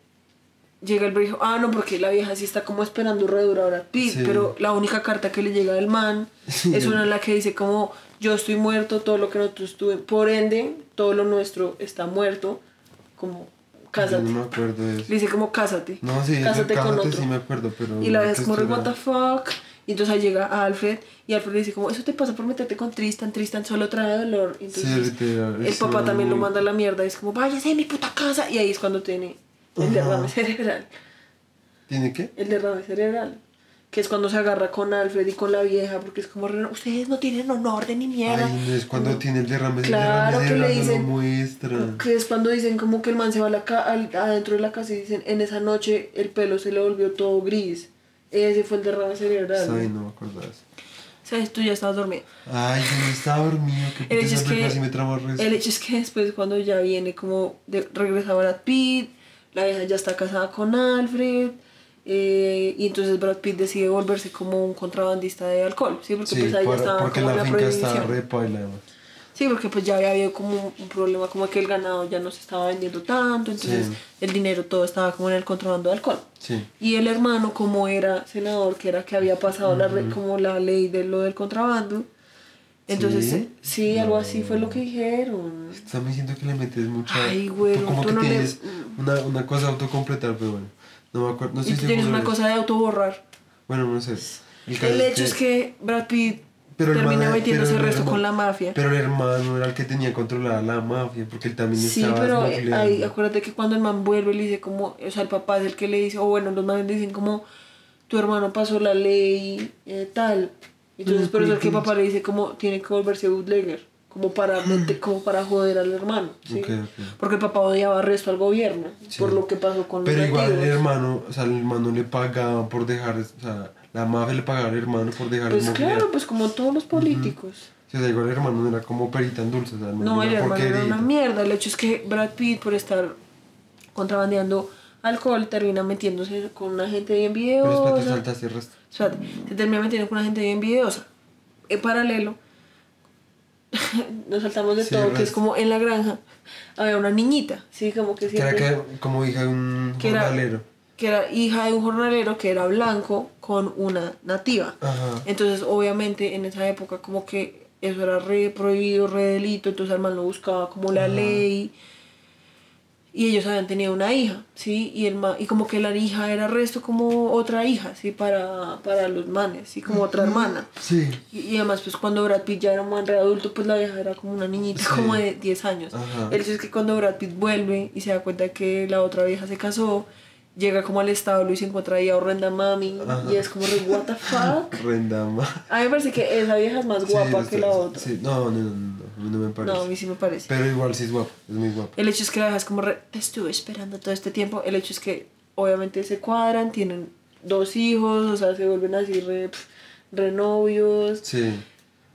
llega el viejo, ah, no, porque la vieja sí está como esperando re duro a Brad Pitt, Sí. pero la única carta que le llega del man es una en la que dice como, yo estoy muerto, todo lo que nosotros tuve, por ende, todo lo nuestro está muerto, como, cásate. Yo no me acuerdo de eso. Le dice como, cásate. No, sí, cásate cásate, con otro. sí me acuerdo, pero... Y la vieja es como, what the fuck. Y entonces ahí llega Alfred y Alfred le dice como, eso te pasa por meterte con Tristan, Tristan solo trae dolor. Y Sí, entonces literal, el papá también lo manda a la mierda y es como, váyase de mi puta casa. Y ahí es cuando tiene el derrame cerebral. ¿Tiene qué? El derrame cerebral. Que es cuando se agarra con Alfred y con la vieja, porque es como, ustedes no tienen honor de ni mierda. Ay, no es cuando tiene el derrame, Claro el que derrame le cerebral dicen- muestra. Que es cuando dicen como que el man se va a la ca- al- adentro de la casa y dicen, en esa noche el pelo se le volvió todo gris. Ese fue el derrame cerebral. Ay, no me acuerdo de eso. ¿Sabes? Tú ya estabas dormido. Ay, yo no estaba dormido, que El hecho, es que, me el hecho es que después cuando ya viene como de, regresa Brad Pitt, la vieja ya está casada con Alfred, eh, y entonces Brad Pitt decide volverse como un contrabandista de alcohol, ¿sí? Porque Sí, pues ahí ya estaba porque como la la finca estaba prohibición. re paila, además. Sí, porque pues ya había habido como un problema como que el ganado ya no se estaba vendiendo tanto, entonces Sí. el dinero todo estaba como en el contrabando de alcohol. Sí. Y el hermano, como era senador, que era que había pasado la re- como la ley de lo del contrabando, entonces ¿Sí? sí, algo así fue lo que dijeron. Están diciendo que le metes mucha... Ay, güero, tú como tú que no tienes una, una cosa a autocompletar, pero bueno. No me acuerdo, no Y estoy tú tienes una de cosa de autoborrar. Bueno, no sé. El, El hecho es que Brad Pitt Pero termina metiéndose el resto con la mafia. Pero el hermano era el que tenía controlada la mafia, porque él también Sí, estaba pero eh, ahí, acuérdate que cuando el man vuelve le dice como, o sea, el papá es el que le dice, o bueno, los manes dicen como, tu hermano pasó la ley, eh, tal. Entonces, por eso es que el papá le dice como, tiene que volverse bootlegger, como para, como para joder al hermano, ¿sí? Ok, ok. Porque el papá odiaba resto al gobierno, Sí. por lo que pasó con Pero los igual el hermano, o sea, el hermano le pagaba por dejar, o sea, la mafia le pagaba al hermano por dejar Pues claro, pues como todos los políticos. Sí, o sea, igual el hermano no era como perita en dulce, o sea, el No, el hermano era una mierda. El hecho es que Brad Pitt, por estar contrabandeando alcohol, termina metiéndose con una gente bien Pero espérate, videosa. saltaste el resto. O sea, se termina metiendo con una gente bien videosa. En paralelo, nos saltamos de Sí, todo, que es como en la granja había una niñita, sí, como que Que era siempre... que, como hija de un que era, jornalero. que era hija de un jornalero que era blanco con una nativa. Ajá. Entonces, obviamente, en esa época como que eso era re prohibido, re delito, entonces el man lo buscaba como la Ajá. ley. Y ellos habían tenido una hija, ¿sí? Y, el ma- y como que la hija era resto como otra hija, ¿sí? Para, para los manes, ¿sí? Como otra hermana. Sí. Y, y además, pues cuando Brad Pitt ya era un man re adulto, pues la vieja era como una niñita, Sí. como de 10 años. Ajá. El hecho es que cuando Brad Pitt vuelve y se da cuenta que la otra vieja se casó, llega como al establo y se encuentra ahí a horrenda mami. Ajá. Y es como re, what the fuck. Rendama. A mí me parece que esa vieja es más guapa Sí, que la otra. Sí, no, no, no, no, a mí no me parece. no, a mí sí me parece. Pero igual sí es guapo, es muy guapo. El hecho es que la vieja es como re, te estuve esperando todo este tiempo. El hecho es que obviamente se cuadran, tienen dos hijos, o sea, se vuelven así re, re novios. Sí.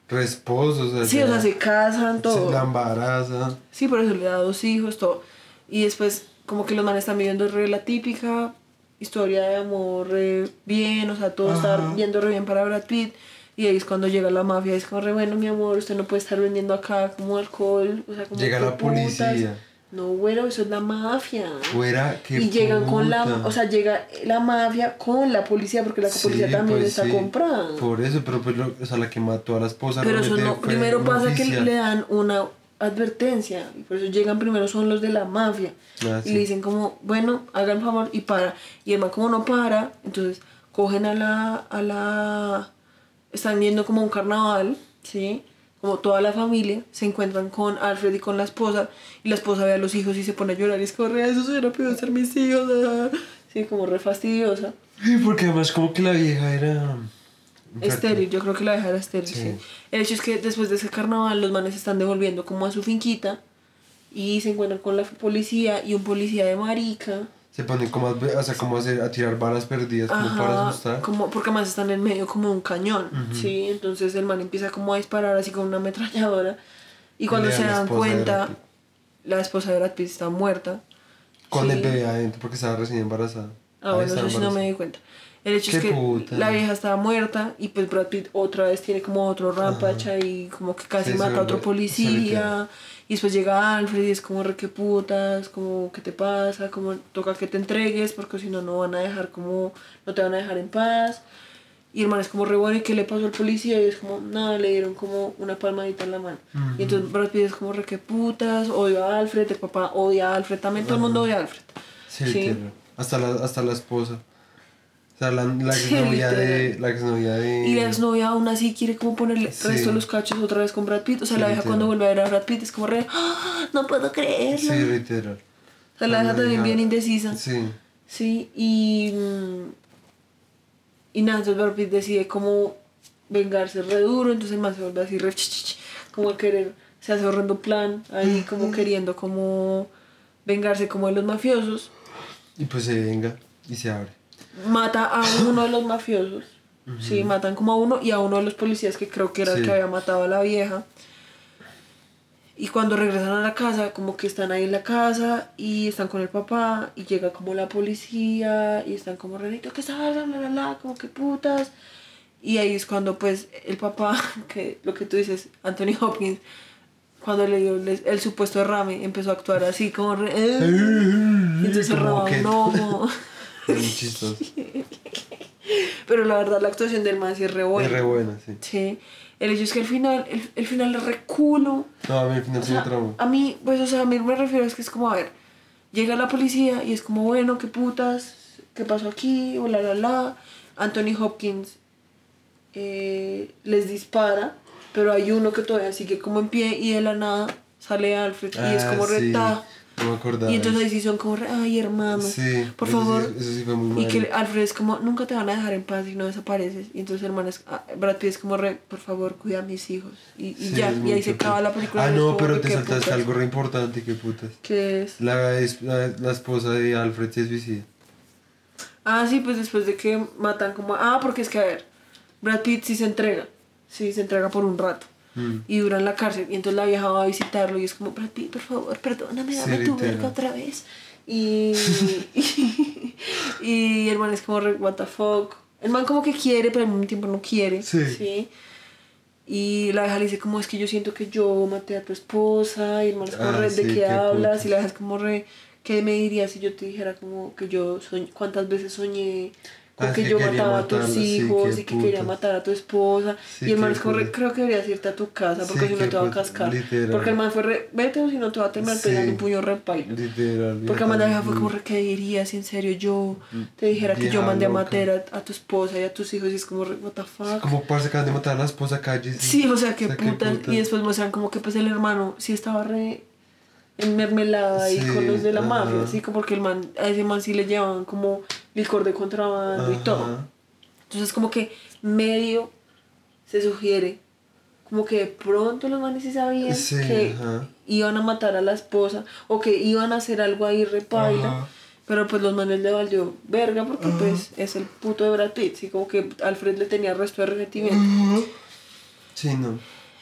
Resposo, o sea, Sí, o sea, se casan, todo. se la embaraza. Sí, por eso le da dos hijos, todo. Y después, como que los manes están viviendo re la típica historia de amor re bien, o sea, todo está yendo re bien para Brad Pitt. Y ahí es cuando llega la mafia, es como re bueno, mi amor, usted no puede estar vendiendo acá como alcohol, o sea, como Llega la policía. No, bueno, eso es la mafia. Fuera, que y llegan con la, o sea, llega la mafia con la policía, porque la Sí, policía también pues está sí. comprada. Por eso, pero pues, lo- o sea, la que mató a la esposa Pero eso no, primero pasa que le dan una advertencia y por eso llegan primero son los de la mafia Ah, y le dicen como bueno hagan favor y para y el man como no para entonces cogen a la a la están viendo como un carnaval sí como toda la familia se encuentran con Alfred y con la esposa y la esposa ve a los hijos y se pone a llorar y es como re eso se lo pido ser mis hijos ah". sí como re fastidiosa. Sí, porque además como que la vieja era... Estéril, yo creo que la era estéril, Sí. sí. El hecho es que después de ese carnaval los manes se están devolviendo como a su finquita y se encuentran con la policía y un policía de marica Se ponen como a, o sea, como a, hacer- a tirar balas perdidas como para Ajá, asustar. como porque además están en medio como de un cañón, ¿sí? Entonces el man empieza como a disparar así con una ametralladora y cuando se dan cuenta, la esposa de Brad Pitt está muerta. Con el Sí. bebé adentro porque estaba recién embarazada. Ah, Ahí bueno, eso sí no me di cuenta. El hecho es que puta. la vieja estaba muerta y pues Brad Pitt otra vez tiene como otro rampacha y como que casi Sí, mata a otro policía. Y después llega Alfred y es como re que putas, como qué te pasa, como toca que te entregues porque si no no van a dejar como, no te van a dejar en paz. Y el man es como re bueno, ¿y qué le pasó al policía? Y es como, nada, le dieron como una palmadita en la mano. Y entonces Brad Pitt es como re que putas, odio a Alfred, el papá odia a Alfred, también todo el mundo odia a Alfred. Sí, literal. Hasta la, hasta la esposa. O sea, la, la Sí, exnovia de. La exnovia de. Y la exnovia aún así quiere como ponerle el Sí. resto de los cachos otra vez con Brad Pitt. O sea, Sí, la vieja literal. cuando vuelve a ver a Brad Pitt es como re, "Ah, no puedo creerlo. Sí, literal. o sea, la La también bien indecisa. Sí. Sí, y. mm, Y nada, entonces Brad Pitt decide como vengarse re duro, entonces el man se vuelve así re como a querer, se hace horrendo plan, ahí como queriendo como vengarse como de los mafiosos. Y pues se venga y se abre. Mata a uno de los mafiosos, sí, matan como a uno y a uno de los policías que creo que era el que había matado a la vieja. Y cuando regresan a la casa, como que están ahí en la casa y están con el papá y llega como la policía y están como Renito, que salgan, la, la, la, como que putas. Y ahí es cuando pues el papá, que lo que tú dices, Anthony Hopkins, cuando le dio el, supuesto derrame, empezó a actuar así como... re- "Eh". Entonces un ojo. Es muy chistoso. Pero la verdad la actuación del man sí es re buena. Es re buena, sí. Sí. El hecho es que el final, el, el final es re culo. No, a mí al final sí me a mí, pues, o sea, a mí me refiero es que es como, a ver, llega la policía y es como, bueno, qué putas, qué pasó aquí, o la, la, la. Anthony Hopkins eh, les dispara, pero hay uno que todavía sigue como en pie y de la nada sale Alfred y es Ah, como sí, reta. No me acordaba. Y entonces ahí sí son como, re, ay, hermano, Sí, por eso sí- favor. eso sí fue muy y que. Alfred es como, nunca te van a dejar en paz y no desapareces. Y entonces el man es, ah, Brad Pitt es como, re, por favor, cuida a mis hijos. Y, y ya, y ahí se acaba la película. Ah, no, como, pero te saltaste putas. algo re importante, qué putas. ¿Qué es? La, es- la, la esposa de Alfred se suicida. Ah, sí, pues después de que matan como... Ah, porque es que, a ver, Brad Pitt sí se entrega. Sí, se entrega por un rato. Mm. Y dura en la cárcel. Y entonces la vieja va a visitarlo y es como, Brad Pitt, por favor, perdóname, Sí, dame tu verga otra vez. Y, y, el man es como, what the fuck. El man como que quiere, pero al mismo tiempo no quiere. Sí. Y la vieja le dice como, es que yo siento que yo maté a tu esposa. Y el man es como, Ah, re, ¿de qué qué hablas? putas. Y la vieja es como, re, ¿qué me dirías si yo te dijera como que yo soñ cuántas veces soñé Ah, que yo mataba a tus sí, hijos y que quería matar a tu esposa? Sí, y el man es como, re, putas. creo que deberías irte a tu casa porque Sí, si no te va a cascar. literal. Porque el man fue re, vete o si no te va a terminar pegando un puño re paila. Literal. Porque vieja, la vieja fue mm. como, re, ¿qué dirías si en serio yo te dijera que yo mandé a matar a, a tu esposa y a tus hijos? Y es como, re, what the fuck. Como parce acaban de matar a la esposa calle. Sí, o sea, qué O sea, qué putas. Y después muestran como que pues el hermano sí estaba re en mermelada Sí, con los de la mafia, así como porque el man, a ese man sí le llevaban como licor de contrabando y todo. Entonces como que medio se sugiere como que de pronto los manes sí sabían Sí, que ajá. iban a matar a la esposa o que iban a hacer algo ahí repaila. Pero pues los manes le valió verga porque pues es el puto de Brad Pitt, sí, como que Alfred le tenía resto de resentimiento. Sí, no.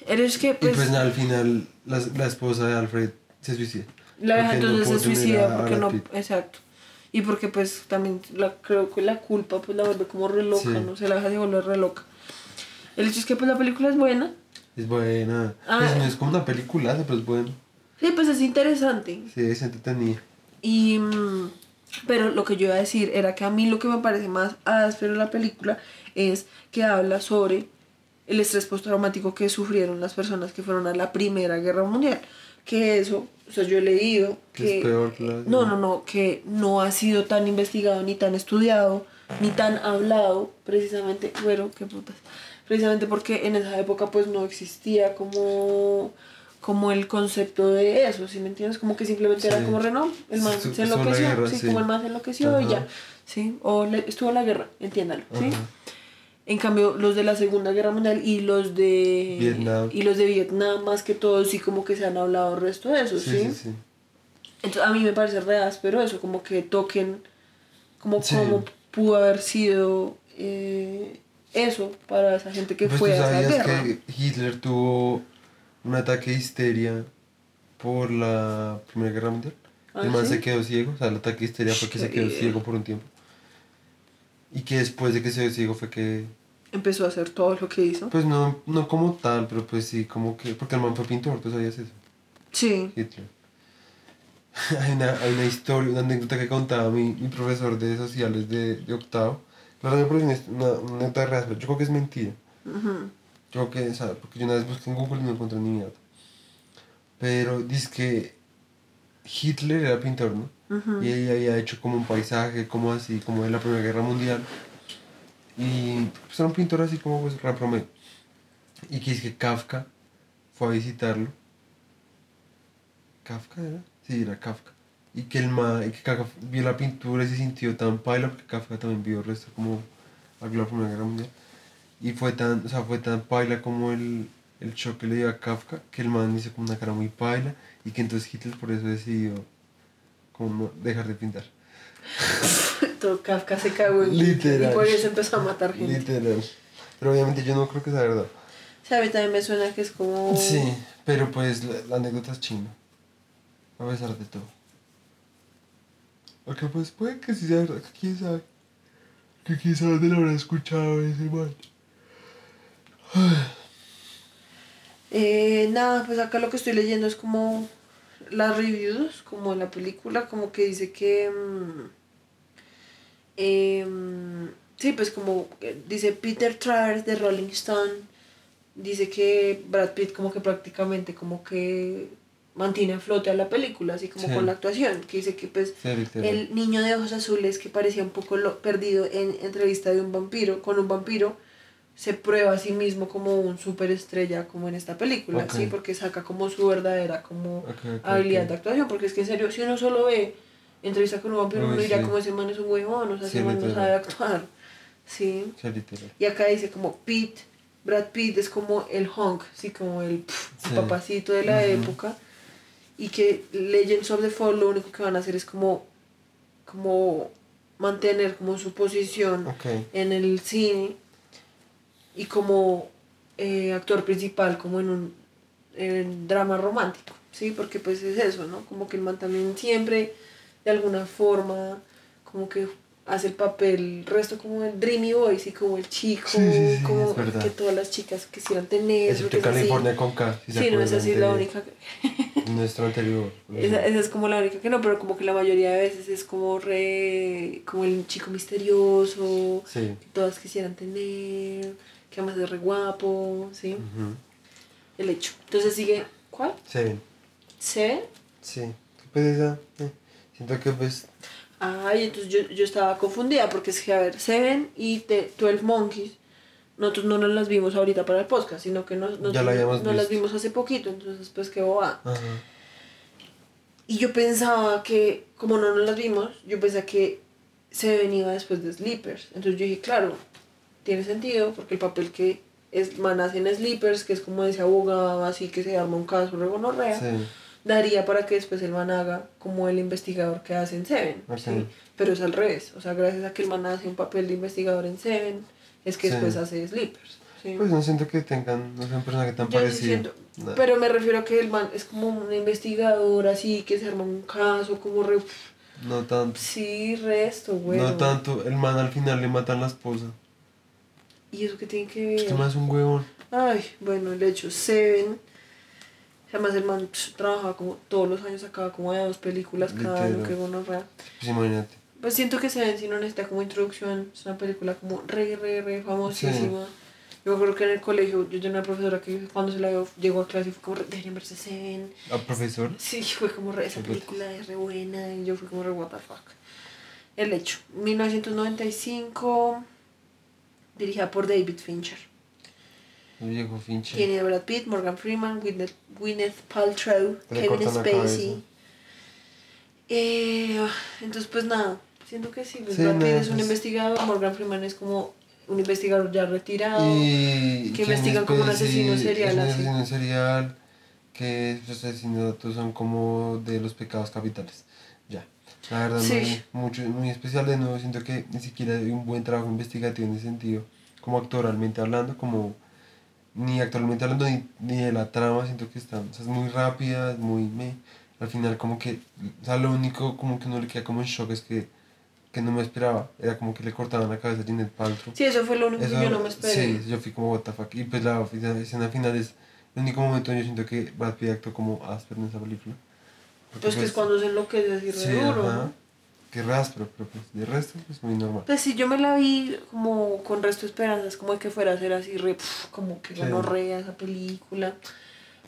Eres que y pues... pues nada, al final la, la esposa de Alfred se suicida. La no entonces se suicida porque no, exacto. Y porque pues también la, creo que la culpa pues la vuelve como re loca, Sí. no sé, la deja de volver re loca. El hecho es que pues la película es buena. Es buena. Ah. Pues no es como una película, pero es bueno. Sí, pues es interesante. Sí, es entretenida. Y mm, pero lo que yo iba a decir era que a mí lo que me parece más áspero de la película es que habla sobre el estrés postraumático que sufrieron las personas que fueron a la Primera Guerra Mundial. Que eso, o sea, yo he leído Que es peor que la- No, no, no, que no ha sido tan investigado, ni tan estudiado, ni tan hablado, precisamente, bueno, qué putas, precisamente porque en esa época pues no existía como, como el concepto de eso, ¿sí me entiendes? Como que simplemente era como Renault, el man se enloqueció, guerra, sí, sí. como el man se enloqueció y Ajá. ya, ¿sí? O le- estuvo la guerra, entiéndalo, ¿sí? En cambio, los de la Segunda Guerra Mundial y los de Vietnam. y los de Vietnam más que todo sí como que se han hablado el resto de eso, Sí, ¿sí? sí, sí. Entonces a mí me parece re pero eso, como que toquen como cómo pudo haber sido eh, eso para esa gente que Pues fue a esa sabías guerra. que Hitler tuvo un ataque de histeria por la Primera Guerra Mundial. ¿Ah, el man se quedó ciego, o sea, el ataque de histeria fue que se quedó ciego por un tiempo. Y que después de que se ciego fue que, Empezó a hacer todo lo que hizo. pues no, no como tal, pero pues sí, como que, porque el man fue pintor, tú sabías eso, Sí. Hitler. hay, una, hay una historia, una anécdota que contaba mi, mi profesor de sociales de, de octavo. La verdad parece una, anécdota real, pero yo creo que es mentira. Yo que, o sea, porque yo una vez busqué en Google y no encontré ni mierda. Pero dice que Hitler era pintor, ¿no? Y él había hecho como un paisaje, como así, como de la Primera Guerra Mundial. Y pues era un pintor así como pues. Y que dice que Kafka fue a visitarlo. ¿Kafka era? Sí, era Kafka. Y que el ma, y que Kafka vio la pintura y se sintió tan paila porque Kafka también vio el resto como algo de la Primera Guerra Mundial. Y fue tan, o sea, fue tan paila como el, el shock que le dio a Kafka que el man hizo como una cara muy paila y que entonces Hitler por eso decidió como no dejar de pintar. Todo Kafka se cagó en Literal. Y por eso empezó a matar gente. Literal. Pero obviamente yo no creo que sea verdad. O sea, a mí también me suena que es como... Sí, pero pues la, la anécdota es china. A pesar de todo. Aunque pues puede que sí sea verdad, que quién sabe. Que quién sabe dónde lo habrá escuchado ese man. Eh, nada, pues acá lo que estoy leyendo es como las reviews, como en la película, como que dice que... mm, em, sí, pues como dice Peter Travers de Rolling Stone, dice que Brad Pitt como que prácticamente como que mantiene a flote a la película, así como Sí. con la actuación, que dice que pues Sí, el niño de ojos azules que parecía un poco lo- perdido en entrevista de un vampiro, con un vampiro, se prueba a sí mismo como un superestrella como en esta película, Ok. ¿sí? Porque saca como su verdadera como Ok, ok, habilidad de actuación, porque es que en serio, si uno solo ve entrevista con un vampiro, uno diría sí. como ese man es un huevón, o sea, Sí, ese man no sabe actuar, ¿sí? Sí. Y acá dice como Pete, Brad Pitt es como el honk, sí, como el, pf, el papacito de la Ujú. época. Y que Legends of the Fall lo único que van a hacer es como, como mantener como su posición en el cine y como eh, actor principal como en un en drama romántico, ¿sí? Porque pues es eso, ¿no? Como que el man también siempre de alguna forma como que hace el papel, resto como el dreamy boy, ¿sí? Como el chico, Sí, sí, sí, como que todas las chicas quisieran tener. Excepto así. California con K. si se Sí, no, es la acuerdan de única. que- Nuestro anterior. Esa, esa es como la única que no, pero como que la mayoría de veces es como re. como el chico misterioso, que todas quisieran tener, que además es re guapo, ¿sí? El hecho. Entonces sigue. ¿Cuál? Seven. ¿C? Sí. Pues esa. eh, Siento que pues. Ay, entonces yo, yo estaba confundida porque es que, a ver, Seven y The 12 Monkeys, nosotros no nos las vimos ahorita para el podcast, sino que nos, nos- Ya la habíamos nos las vimos hace poquito, entonces pues qué boba. Ajá. Y yo pensaba que, como no nos las vimos, yo pensaba que Seven iba después de Sleepers. Entonces yo dije, claro, tiene sentido, porque el papel que es, man hace en Sleepers, que es como ese abogado así que se arma un caso regonorrea, Sí. daría para que después el man haga como el investigador que hace en Seven. Ok. ¿sí? Pero es al revés. O sea, gracias a que el man hace un papel de investigador en Seven, es que Sí. después hace Sleepers. Pues no siento que tengan. No sea un personaje tan siento- Nada. Pero me refiero a que el man es como un investigador así, que se arma un caso, como re... No tanto. Sí, resto, güey. No tanto. El man al final le matan la esposa. ¿Y eso qué tiene que ver? Este es un huevón. Ay, bueno, el hecho Seven. Además el man psh, trabajaba como todos los años sacaba como de dos películas cada Literal. que bueno, re. Pues imagínate. Pues siento que Seven si no necesita como introducción, es una película como re, re, re famosísima. Yo acuerdo que en el colegio yo tenía una profesora que cuando se la vio, llegó a clase y fue como, re, deberían verse Seven. ¿A profesor? Sí, fue como re, esa putas. película es re buena y yo fui como re, what the fuck. El hecho, 1995, dirigida por David Fincher. Viejo Fincher. Tiene a Brad Pitt, Morgan Freeman, Gwyneth, Gwyneth Paltrow, Le Kevin Spacey. Eh, entonces, pues nada, siento que sí. pues Sí, Brad Pitt nada, es un pues- investigador, Morgan Freeman es como un investigador ya retirado. Y que Kevin investigan como un asesino serial, un así. asesino serial. que los asesinatos son como de los pecados capitales. La verdad, Sí. muy, mucho, muy especial. De nuevo, siento que ni siquiera hay un buen trabajo investigativo en ese sentido, como actoralmente hablando, como ni actualmente hablando ni, ni de la trama. Siento que está, o sea, es muy rápida, muy. Me, al final, como que. O sea, lo único como que uno le queda como en shock es que, que no me esperaba. Era como que le cortaban la cabeza a Janet Paltrow. Sí, eso fue lo único Eso- que yo no me esperé. Sí, yo fui como, what the fuck. Y pues la escena final es el único momento yo siento que Brad Pitt actuó como áspero en esa película. Pues que es cuando se enloquece así re Sí, duro, ajá. ¿no? Que re áspero, pero pues de resto es muy normal. Pues sí, yo me la vi como con resto de esperanzas, como de que fuera a ser así, re, pf, como que Sí. gonorrea esa película.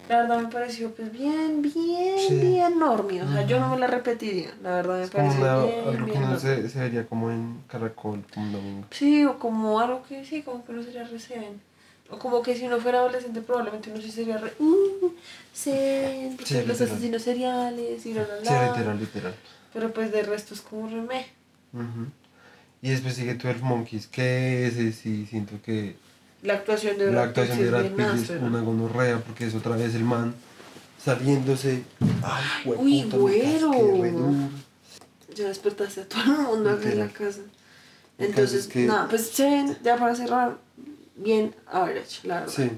La verdad me pareció pues bien, bien, Sí. bien normie. O sea, yo no me la repetiría. La verdad me Es como pareció una- bien, algo que bien no normie. se, se vería como en Caracol, como un domingo. Sí, o como algo que sí, como que no sería re zen. O como que si uno fuera adolescente probablemente uno sí sería re... Uh, Sí, los literal. asesinos seriales y la la Sí, la. literal, literal. Pero pues de resto es como re meh. Ujú. Y después sigue 12 Monkeys, que ese sí siento que La actuación de la Brad Pitt actuación sí de Brad Pitt es una gonorrea porque es otra vez el man saliéndose. Ay, Uy, güero. Ya despertaste a todo el mundo acá en la casa. Entonces, caso es que- nada, pues se ven, ya para cerrar, bien average, la verdad. Sí.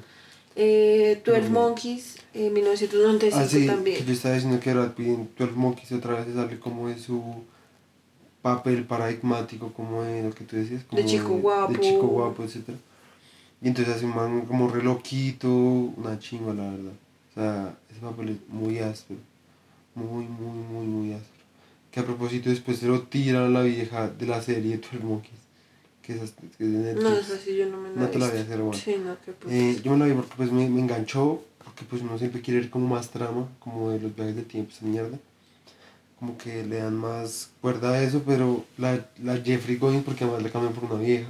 Eh, 12 Muy bien. Monkeys, eh, 1995 Ah, sí, que también. yo estaba diciendo que Brad Pitt en 12 Monkeys otra vez sale como de su papel paradigmático, como de lo que tú decías, como chico guapo. de chico guapo, etc. Y entonces hace un man como re loquito, una chingua, la verdad. O sea, ese papel es muy áspero, muy, muy, muy, muy áspero. Que a propósito después se lo tiran a la vieja de la serie 12 Monkeys, que es, que es de Netflix. No, es así, yo no me la No te la voy a hacer, bueno. Sí, no, qué putas. Eh, yo me la vi porque pues me, me enganchó, porque pues uno siempre quiere ver como más trama, como de los viajes de tiempo, esa mierda. Como que le dan más cuerda a eso, pero la, la Jeffrey Goins, porque además la cambian por una vieja.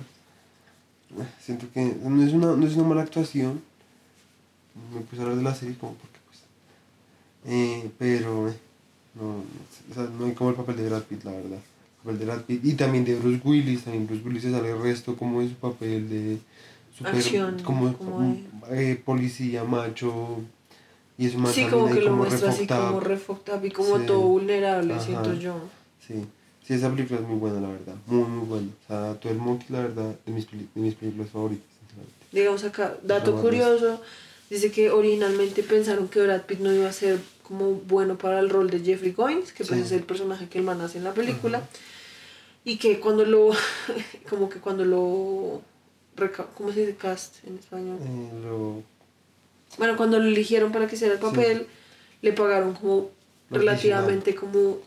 Siento que no es una, no es una mala actuación. Me puse a hablar de la serie como porque pues... eh, pero eh, no, no, o sea, no hay como el papel de Brad Pitt, la verdad. El papel de Brad Pitt y también de Bruce Willis, también Bruce Willis se sale el resto como de su papel de super, Acción, como, como eh, policía macho y eso más Sí, como que lo como muestra así como up y como Sí. todo vulnerable, Ajá. siento yo. Sí, sí, esa película es muy buena, la verdad. Muy, muy buena. O sea, todo el Monkey, la verdad, de mis, de mis películas favoritas. Digamos acá, dato más curioso, dice que originalmente pensaron que Brad Pitt no iba a ser como bueno para el rol de Jeffrey Goins, que pues Sí. es el personaje que el man hace en la película, y que cuando lo, como que cuando lo, ¿cómo se dice cast en español? Eh, lo, Bueno, cuando lo eligieron para que hiciera el papel, le pagaron como relativamente como...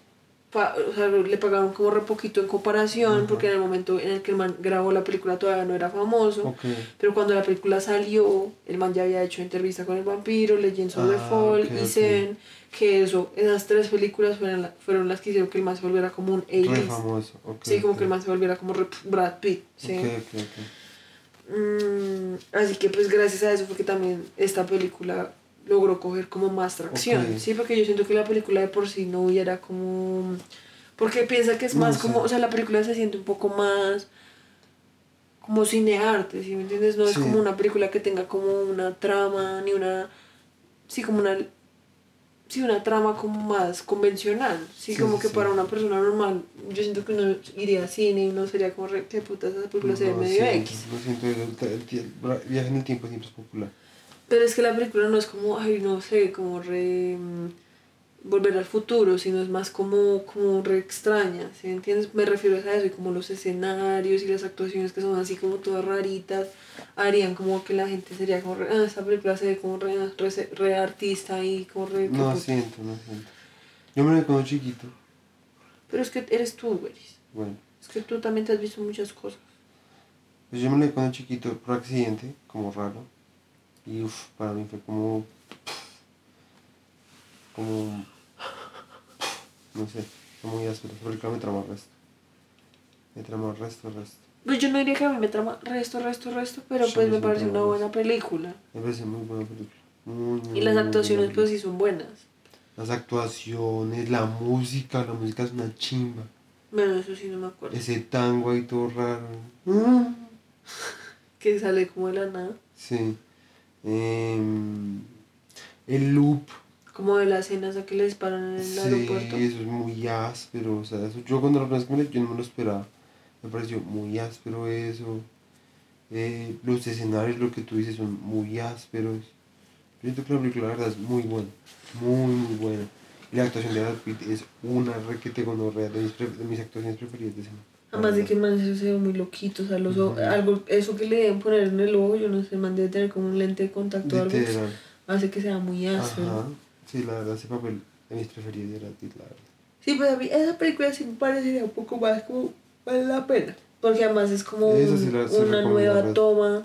pa- o sea, le pagaron como re poquito en comparación, porque en el momento en el que el man grabó la película todavía no era famoso. Pero cuando la película salió, el man ya había hecho entrevista con el vampiro, Legends of the Ah, Fall y. Seven, que eso, esas tres películas fueron, la- fueron las que hicieron que el man se volviera como un Re A-list. famoso. ok, Sí, como que el man se volviera como re- Brad Pitt. Sí. Mm, así que pues gracias a eso fue que también esta película logró coger como más tracción, sí, porque yo siento que la película de por sí no hubiera como... Porque piensa que es más como, o sea, la película se siente un poco más como cinearte, ¿sí me entiendes? No es como una película que tenga como una trama, ni una... Sí, como una... Sí, una trama como más convencional, sí, Sí, como que para una persona normal, yo siento que uno iría a cine y no sería como, re, qué puta, esa película se ve No, medio X. Lo siento, el, el, el- el viaje en el tiempo siempre es popular. Pero es que la película no es como, ay, no sé, como re. mm, volver al futuro, sino es más como, como re extraña, ¿sí entiendes? Me refiero a eso y como los escenarios y las actuaciones que son así como todas raritas, harían como que la gente sería como, re, ah, esta película se ve como re, re, re artista y como re. No puta". siento, no siento. Yo me lo cuando chiquito. Pero es que eres tú, güey. Bueno, Es que tú también te has visto muchas cosas. pues yo me lo cuando chiquito por accidente, como raro. Y uff, para mí fue como. Como. No sé, fue muy áspero. Esa película me tramó el resto. Me tramó el resto, el resto. Pues yo no diría que a mí me trama resto, resto, resto, pero Sí, pues me me parece trama una buena película. Me parece muy buena película. Muy, muy, Y las muy, actuaciones pues sí son buenas. Las actuaciones, la música, la música es una chimba. Bueno, eso sí no me acuerdo. Ese tango ahí todo raro. Que sale como de la nada. Sí. Em, El loop. Como de la escena esa que le disparan en el Sí, aeropuerto. eso es muy áspero. O sea, eso, yo cuando la primera vez que me leí, yo no me lo esperaba. Me pareció muy áspero eso. Eh, los escenarios, lo que tú dices, son muy ásperos. Yo siento que la película, la verdad, es muy buena. Muy, muy buena. Y la actuación de Brad Pitt es una requete gonorrea de mis, de mis actuaciones preferidas de ese man. Además de que man eso se ve muy loquito, o sea, los ojos- algo, eso que le deben poner en el ojo, yo no sé, man debe tener como un lente de contacto o algo, hace que sea muy áspero. Ajá. Sí, la verdad, ese papel de mis preferidos la verdad. Sí, pues a mí esa película sí me parecería un poco más como vale la pena. Porque además es como un- sí la- sí una nueva toma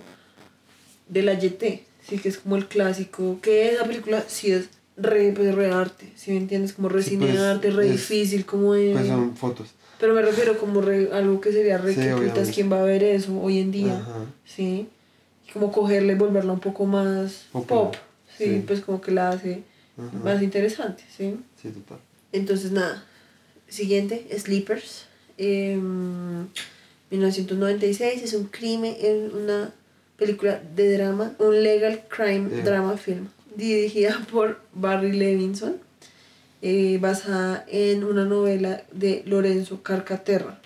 de la YT. Sí, que es como el clásico. Que esa película sí es re, pues, re arte. Si me entiendes, como re Sí, cine pues, arte, re es- difícil, como de. Pues son fotos. Pero me refiero como re- algo que sería re Sí, que putas, quién va a ver eso hoy en día. Ajá. Sí. Y como cogerla y volverla un poco más Popular. pop. Sí, Sí. pues como que la hace Ajá. más interesante, ¿sí? Sí, total. Entonces, nada. Siguiente, Sleepers. em, 1996 es un crimen, es una película de drama, un legal crime Eh. drama film, dirigida por Barry Levinson, eh, basada en una novela de Lorenzo Carcaterra.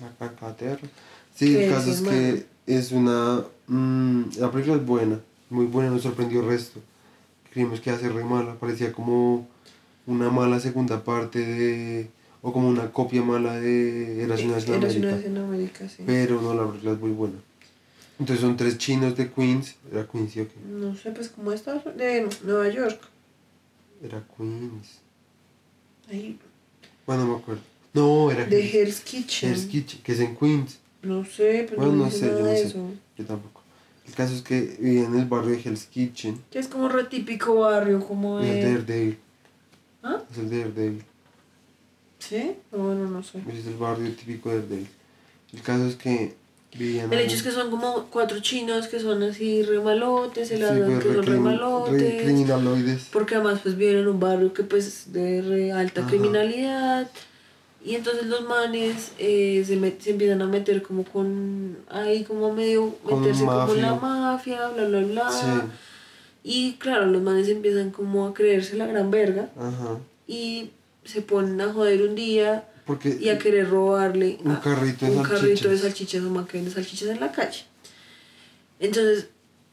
La cacaterra. Sí, ¿Qué el caso es, es que es una. mm, la película es buena, muy buena, nos sorprendió el resto. Creímos que iba a ser re mala, parecía como una mala segunda parte de. o como una copia mala de Eras una vez en América. en América, sí. Pero no, la película es muy buena. Entonces son tres chinos de Queens. ¿Era Queens sí o qué? No sé, pues como Estados de Nueva York. Era Queens. Ahí, Bueno, no me acuerdo. No, era de. Hell's Kitchen. Hell's Kitchen, que es en Queens. No sé, pues Bueno, no, no sé, yo nada no de sé. eso. Yo tampoco. El caso es que vivía en el barrio de Hell's Kitchen. Que es como re típico barrio, como de... Daredevil. ¿Ah? Es el Daredevil. ¿Sí? No, bueno, no sé. Es el barrio típico de Daredevil. El caso es que El hecho es que son como cuatro chinos que son así re malotes, se Sí, pues, que son re recrim- malotes. re- criminaloides. Porque además pues viven en un barrio que pues de re alta Ajá. criminalidad. Y entonces los manes eh, se, met- se empiezan a meter como con... Ahí como medio meterse como la mafia. mafia, bla, bla, bla. Sí. Y claro, los manes empiezan como a creerse la gran verga. Ajá. Y se ponen a joder un día Porque y a querer robarle Un carrito de un carrito de salchichas. salchichas o man que vende salchichas en la calle. Entonces,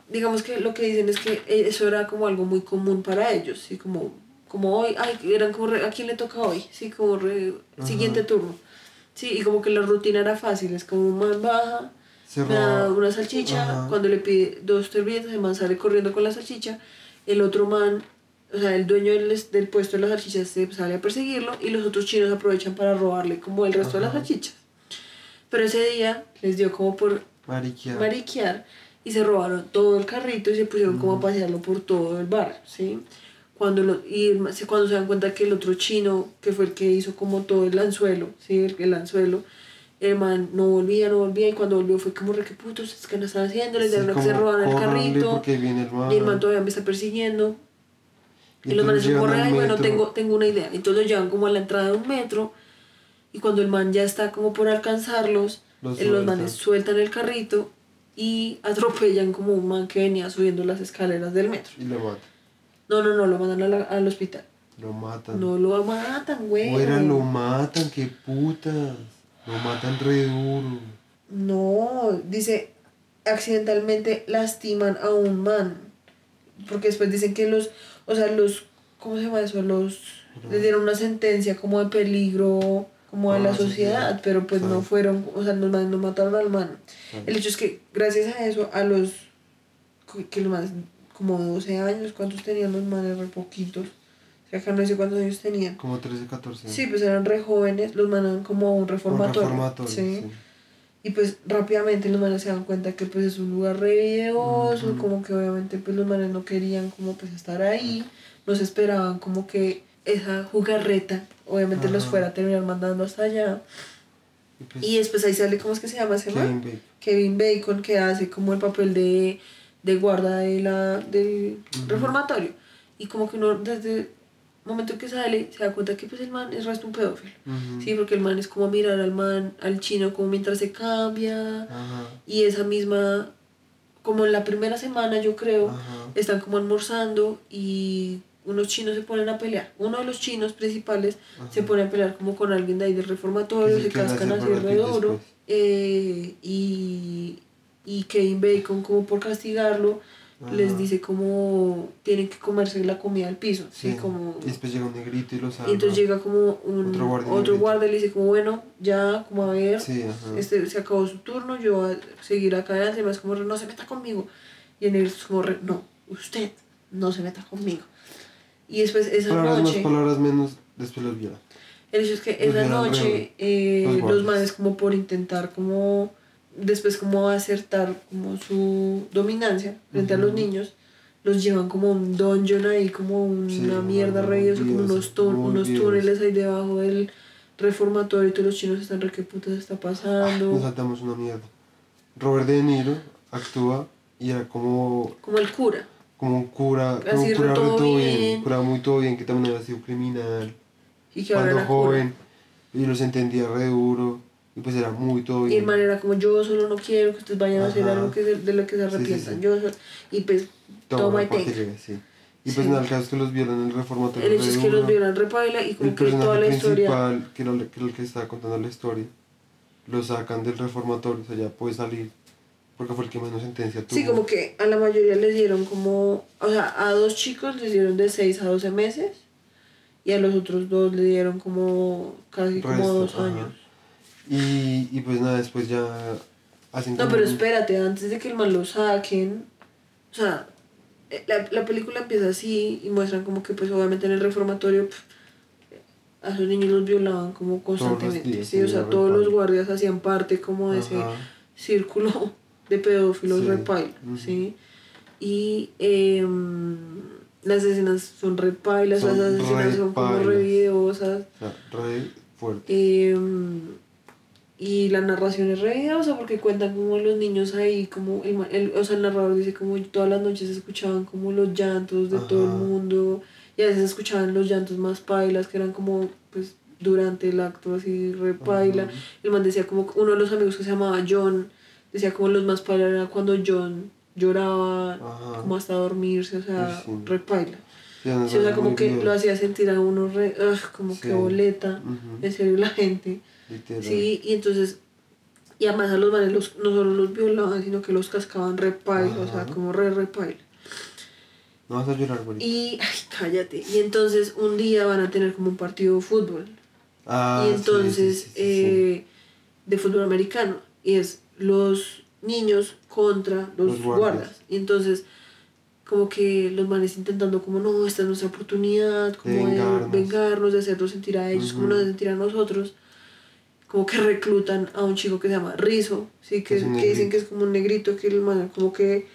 digamos que lo que dicen es que eso era como algo muy común para ellos, ¿sí? Como, como hoy, ay, eran como, re- ¿a quién le toca hoy? Sí, como re- siguiente turno. Sí, y como que la rutina era fácil, es como un man baja, se me da una salchicha, Ajá. cuando le pide dos servilletas, el man sale corriendo con la salchicha, el otro man, o sea, el dueño del, del puesto de las salchichas se sale a perseguirlo y los otros chinos aprovechan para robarle como el resto de las Ajá. salchichas. Pero ese día les dio como por Mariquia. mariquear y se robaron todo el carrito y se pusieron como a pasearlo por todo el barrio, ¿sí? Cuando, lo, y cuando se dan cuenta que el otro chino, que fue el que hizo como todo el anzuelo, ¿sí? El, el anzuelo, el man no volvía, no volvía y cuando volvió fue como, re que putos, es que no están haciendo, les Sí, dieron que se roban el "Córranle, carrito viene el man. y el man todavía me está persiguiendo. Y, Y los manes se corren, bueno, tengo, tengo una idea. Entonces lo llevan como a la entrada de un metro y cuando el man ya está como por alcanzarlos, Los eh, los manes sueltan el carrito y atropellan como un man que venía subiendo las escaleras del metro. Y lo matan. No, no, no, lo mandan a la- al hospital. Lo matan. No lo matan, güey. Fuera lo matan, qué putas. Lo matan re duro. No, dice, accidentalmente lastiman a un man. Porque después dicen que los, o sea, los, ¿cómo se llama eso? Los, les dieron una sentencia como de peligro, como a Ah, la sí, sociedad, sí. pero pues no fueron, o sea, los manes no mataron al man. El hecho es que gracias a eso, a los, que los manes, como 12 años, ¿cuántos tenían los manes? Re poquitos. O sea, acá no sé cuántos años tenían. Como 13, 14. Sí, pues eran re jóvenes, los mandaban como a un Un reformatorio. reformatorio, sí. sí. Y pues rápidamente los manes se dan cuenta que pues es un lugar re videoso, como que obviamente pues los manes no querían como pues estar ahí, no se esperaban como que esa jugarreta obviamente los fuera a terminar mandando hasta allá. Y pues, Y después ahí sale, ¿cómo es que se llama ese man? Kevin Bacon. Kevin Bacon que hace como el papel de, de guarda de la, del reformatorio. Y como que uno desde momento que sale se da cuenta que pues el man es resto un pedófilo. Ujú. Sí, porque el man es como mirar al man, al chino como mientras se cambia. Ajá. Y esa misma como en la primera semana yo creo, Ajá. están como almorzando y unos chinos se ponen a pelear. Uno de los chinos principales se pone a pelear como con alguien de ahí del reformatorio, se cascan así duro. después. eh, y, y Kevin Bacon como por castigarlo les Ajá. dice como tienen que comerse la comida al piso. ¿sí? Sí. Como, Y después llega un negrito y lo salva. y entonces llega como un Otro guardia otro guardia y le dice como bueno, ya como a ver, Sí, este, se acabó su turno, yo voy a seguir acá adelante, más como no se meta conmigo. Y en el como no, usted no se meta conmigo. Y después esa palabras noche, más, palabras menos, después los viola. el hecho es que Los esa noche eh, los los, manes como por intentar como después como acertar como su dominancia frente a los niños los llevan como a un dungeon ahí como una Sí, mierda sea, como unos, unos túneles ahí debajo del reformatorio y todos los chinos están re qué putas está pasando Nos saltamos una mierda. Robert De Niro actúa y era como, como el cura como un cura, como un cura todo todo bien, bien. cura muy todo bien, que también había sido criminal. y que ahora Cuando era cura. joven, y los entendía re duro, y pues era muy todo Y el man era como yo solo no quiero que ustedes vayan a hacer Ajá. algo que se- de lo que se Sí, sí, arrepientan. sí. Yo so- y pues toma y sí. Y pues Sí. nada, el caso es que los violan en el reformatorio. El hecho es que los vieran repaila y El como que toda la historia. que era, el- que era el que estaba contando la historia, lo sacan del reformatorio, o sea, ya puede salir, porque fue el que menos sentencia tuvo. Sí, como que a la mayoría les dieron como. O sea, a dos chicos les dieron de 6 a 12 meses y a los otros dos le dieron como casi como Resto, dos ajá. años. Y, y pues nada, después ya hacen No, pero un- espérate, antes de que el man lo saquen, o sea, eh, la, la película empieza así y muestran como que pues obviamente en el reformatorio a esos niños los violaban como constantemente, días, sí, o sea, todos los guardias hacían parte como de ese Ajá. círculo de pedófilos Sí, repaila, ujú. ¿sí? Y em, las escenas son repailas, las escenas son como repailas. re videosas. O sea, re fuerte. Em, y la narración es re videosa porque cuentan como los niños ahí, como el, el- o sea, el narrador dice como todas las noches escuchaban como los llantos de todo el mundo y a veces escuchaban los llantos más pailas que eran como pues durante el acto así re paila. Ajá. El man decía como uno de los amigos que se llamaba John decía como los más pailas era cuando John lloraba Ajá. como hasta dormirse, o sea, sí. re paila. Sí, no, Sí, o sea, como que bien. lo hacía sentir a uno re, ugh, como Sí. que boleta, en serio la gente. Literal. Sí, y entonces, y además a los manes los, no solo los violaban, sino que los cascaban re paila, o sea, como re re paila. No vas a llorar, güey. Y, ay, cállate, y entonces un día van a tener como un partido de fútbol, Ah, y entonces, sí, sí, sí, sí. eh, de fútbol americano, y es los niños contra los, Los guardias. guardas. Y entonces, como que los manes intentando como, no, esta es nuestra oportunidad, como de vengarnos. vengarnos, de hacerlos sentir a ellos, como Ujú. nos hacen sentir a nosotros. Como que reclutan a un chico que se llama Rizo, ¿sí? que, que dicen que es como un negrito, que el man como que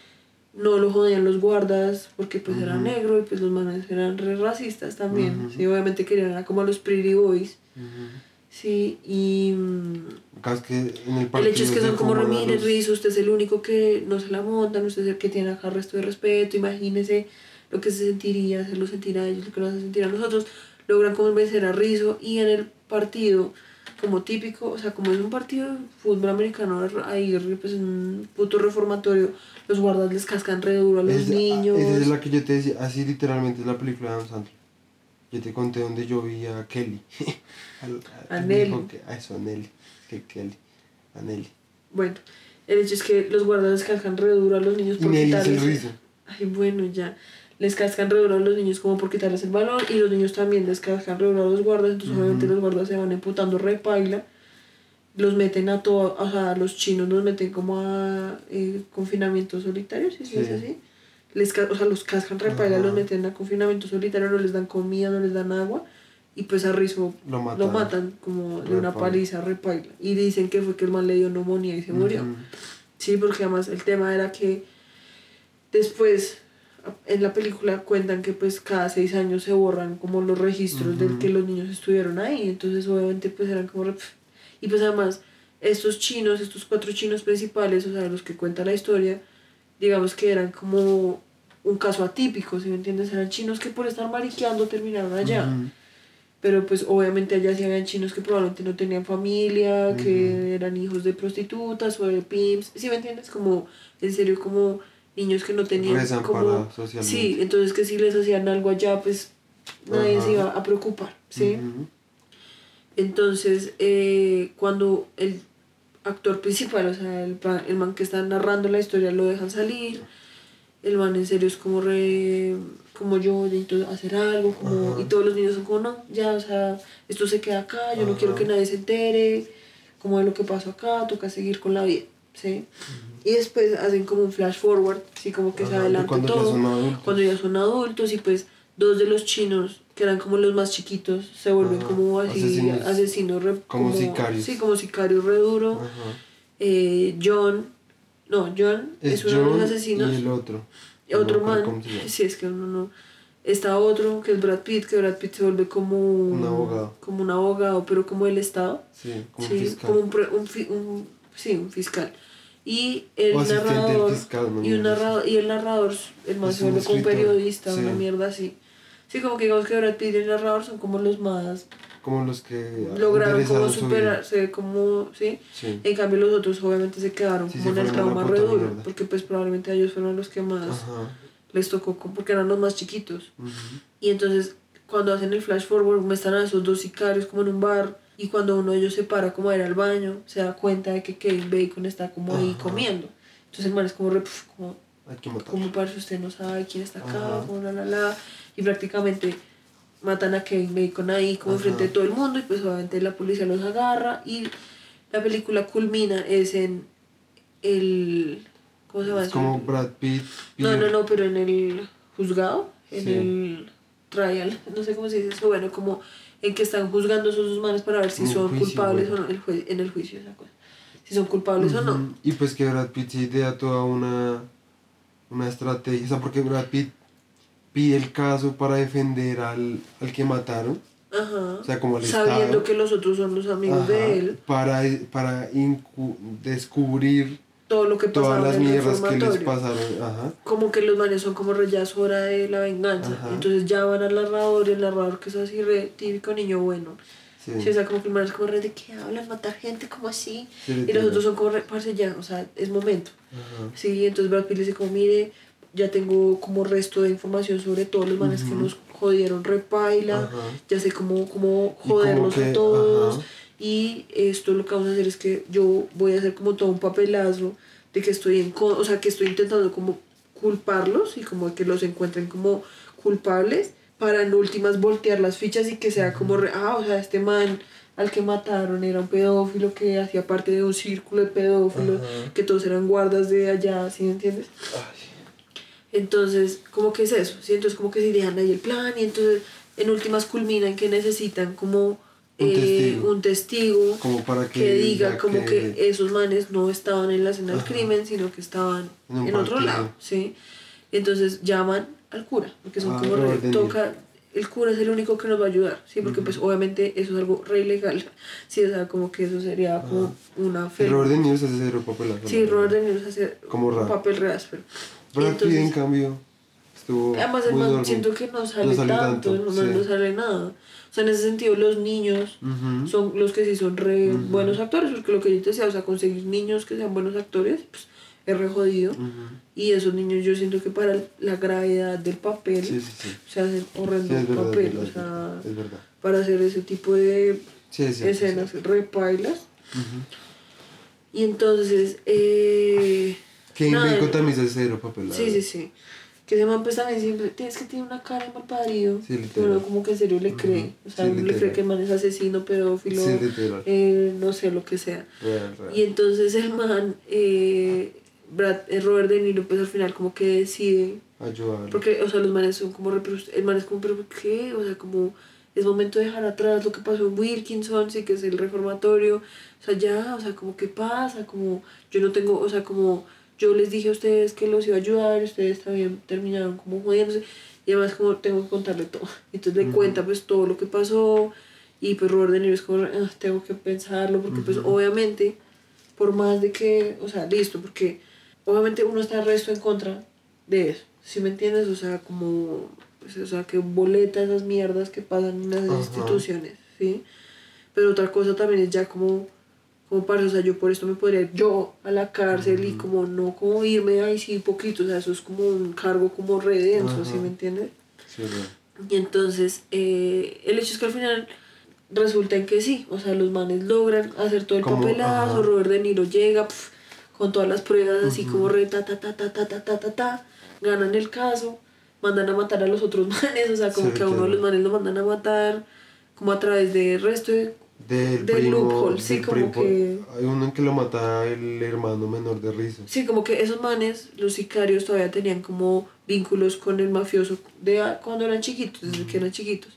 no lo jodían los guardas porque pues era Ujú. negro y pues los manes eran re racistas también. Ujú. Sí, obviamente querían a como a los pretty boys. Ujú. Sí, y mm, es que en el el hecho es que son como Ramírez, Rizo, usted es el único que no se la montan, usted es el que tiene acá resto de respeto, imagínese lo que se sentiría, hacerlo sentir a ellos, lo que nos hace sentir a nosotros, logran convencer a Rizo y en el partido, como típico, o sea, como es un partido de fútbol americano, ahí pues en un puto reformatorio, los guardas les cascan re duro a los Es- niños. Esa es la que yo te decía, así literalmente es la película de Adam Sandler. Yo te conté donde yo vi a Kelly. Al- A el Nelly. que- a eso, a Nelly. Que Kelly. A Nelly. Bueno, el hecho es que los guardas les cascan re duro a los niños por Nelly es el rizo. Ay, bueno, ya. Les cascan re duro a los niños como por quitarles el balón y los niños también les cascan re duro a los guardas, entonces obviamente los guardas se van emputando re paila. Los meten a todo, o sea, los chinos los meten como a eh, confinamiento solitario, si se Sí. dice así. Les, o sea, los cascan re paila, los meten a confinamiento solitario, no les dan comida, no les dan agua y pues a Rizo Lo matan. lo matan como de una paliza re paila. Y dicen que fue que el man le dio neumonía y se murió. Sí, porque además el tema era que después en la película cuentan que pues cada seis años se borran como los registros del Ujú. que los niños estuvieron ahí, entonces obviamente pues eran como... Y pues además estos chinos, estos cuatro chinos principales, o sea, los que cuenta la historia, digamos que eran como un caso atípico, si me entiendes? Eran chinos que por estar mariqueando terminaron allá. Pero pues obviamente allá sí habían chinos que probablemente no tenían familia, que eran hijos de prostitutas o de pimps, ¿sí me entiendes? Como, en serio, como niños que no tenían como... Sí, entonces que si les hacían algo allá, pues nadie Ajá. se iba a preocupar, ¿sí? Entonces, eh, cuando el actor principal, o sea, el, el man que está narrando la historia, lo dejan salir, el man en serio es como re, como yo necesito hacer algo, como, Ajá. y todos los niños son como, no, ya, o sea, esto se queda acá, yo no quiero que nadie se entere, como de lo que pasó acá, toca seguir con la vida, ¿sí? Y después hacen como un flash forward, así como que se Ajá, adelanta cuando ya todo, son adultos. cuando ya son adultos y pues dos de los chinos que eran como los más chiquitos se vuelven Ajá, como así asesinos. asesinos, re- Como sicarios. sí como sicarios re duro. Eh, John no John es, Es, uno de los asesinos y el otro. otro No man sí es que uno no está otro que es Brad Pitt que Brad Pitt se vuelve como un, abogado. como un abogado pero como el estado Sí, como sí, fiscal. como un, un fi- un- sí, un fiscal. Y el O narrador, fiscal, una y, un narrador y el narrador, el man Es un un periodista, sí. una mierda así. Sí, como que digamos que Brad Pitt y el narrador son como los más Como los que lograron como superarse, como, sí. Sí. En cambio los otros obviamente se quedaron Sí, como en el trauma re duro, mierda. porque pues probablemente ellos fueron los que más Ajá. les tocó, porque eran los más chiquitos. Ujú. Y entonces cuando hacen el flash forward muestran a esos dos sicarios como en un bar y cuando uno de ellos se para como a ir al baño se da cuenta de que Kevin Bacon está como ahí Ajá. comiendo. Entonces el man es como, re, pf, como como parce usted no sabe quién está acá, como la la la y prácticamente matan a Kevin Bacon ahí como Ajá. enfrente de todo el mundo y pues obviamente la policía los agarra y la película culmina es en el ¿cómo se llama Es como Brad Pitt. No, no, no, pero en el juzgado, en Sí. el trial, no sé cómo se dice eso, bueno, como en que están juzgando a esos dos manes para ver si el son juicio, culpables o no, el jue- en el juicio, esa cosa. Si son culpables o no. Y pues que Brad Pitt se idea toda una, una estrategia. O sea, porque Brad Pitt pide el caso para defender al, al que mataron. Ajá. O sea, como al Sabiendo Estado. que los otros son los amigos Ajá, de él, Para, para descubrir todo lo que todas pasaba las mierdas que les pasaron. Ajá. Como que los manes son como ya es hora de la venganza. Ajá. Entonces llaman al narrador y el narrador que es así re típico niño bueno. Sí. Sí, o sea, como que el man es como re de que hablan, matar gente, como así. Sí, y los otros son como re, parce ya, o sea, es momento. Ajá. Sí, entonces Brad Pitt le dice como, mire, ya tengo como resto de información sobre todos los manes que Ujú. nos jodieron repaila, ya sé cómo, cómo joderlos que, a todos. ajá. Y esto lo que vamos a hacer es que yo voy a hacer como todo un papelazo de que estoy en o sea, que estoy intentando como culparlos y como que los encuentren como culpables para en últimas voltear las fichas y que sea como, re- ah, o sea, este man al que mataron era un pedófilo que hacía parte de un círculo de pedófilos, Ajá. que todos eran guardas de allá, ¿sí me entiendes? Entonces, como que es eso, ¿sí? Entonces, como que se dejan ahí el plan y entonces en últimas culminan que necesitan como Un eh, testigo. un testigo Como para que, que diga como que- que esos manes no estaban en la escena del crimen, sino que estaban En en otro lado, ¿sí? Entonces llaman al cura, porque son Ah, como re- toca, el cura es el único que nos va a ayudar, ¿sí? Porque pues obviamente eso es algo re ilegal, sí, o sea, como que eso sería como una fe. Robert De Niro se hace cero papelazo. Sí, Robert De Niro hace Como un raro. papel re áspero. Brad Pitt, en cambio, estuvo. Además, el man siento que no sale, sale tanto, tanto, no, no- sí. no sale nada. O sea, en ese sentido, los niños Ujú. son los que sí son re buenos actores, porque lo que yo te decía, o sea, conseguir niños que sean buenos actores, pues es re jodido. Ujú. Y esos niños, yo siento que para la gravedad del papel, Sí, sí, sí. se hacen horrendo es verdad, papel, verdad, o sea, es verdad. para hacer ese tipo de escenas sí. re pailas. Ujú. Y entonces, eh. Nada, Bacon también se hace papelazo. Sí, sí, sí. Que ese man pues también siempre, tienes que tiene una cara de mal parido. Sí, pero como que en serio le cree. O sea, Sí, uno le cree que el man es asesino, pedófilo, Sí, eh, no sé, lo que sea. Real, real. Y entonces el man, eh, Brad, eh, Robert De Niro, pues al final como que decide, Ayudarlo. porque, o sea, los manes son como, el man es como, pero ¿por qué? O sea, como es momento de dejar atrás lo que pasó en Wilkinson, sí que es el reformatorio, o sea, ya, o sea, como qué pasa, como yo no tengo, o sea, como yo les dije a ustedes que los iba a ayudar, ustedes también terminaron como jodiéndose, y además como tengo que contarle todo, entonces le cuenta pues todo lo que pasó, y pues Robert De Niro es como, "Ah, tengo que pensarlo, porque pues obviamente, por más de que, o sea, listo, porque obviamente uno está resto en contra de eso, ¿sí me entiendes? O sea, como pues, o sea, que boleta esas mierdas que pasan en las instituciones, ¿sí? Pero otra cosa también es ya como, como para, o sea, yo por esto me podría ir yo a la cárcel y como no como irme ahí sí poquito, o sea, eso es como un cargo como re denso, ¿sí me entiendes? Sí. Y entonces, eh, el hecho es que al final resulta en que sí, o sea, los manes logran hacer todo el Como, papelazo, ajá. Robert De Niro llega pf, con todas las pruebas así como re ta ta ta ta ta ta ta ta ta, ganan el caso, mandan a matar a los otros manes, o sea, como Sí, que a uno de los manes lo mandan a matar, como a través del resto de... Del, Del primo, loophole, sí, del como primo. que- Hay uno en que lo mata el hermano menor de Rizzo. Sí, como que esos manes, los sicarios todavía tenían como vínculos con el mafioso de cuando eran chiquitos, desde que eran chiquitos.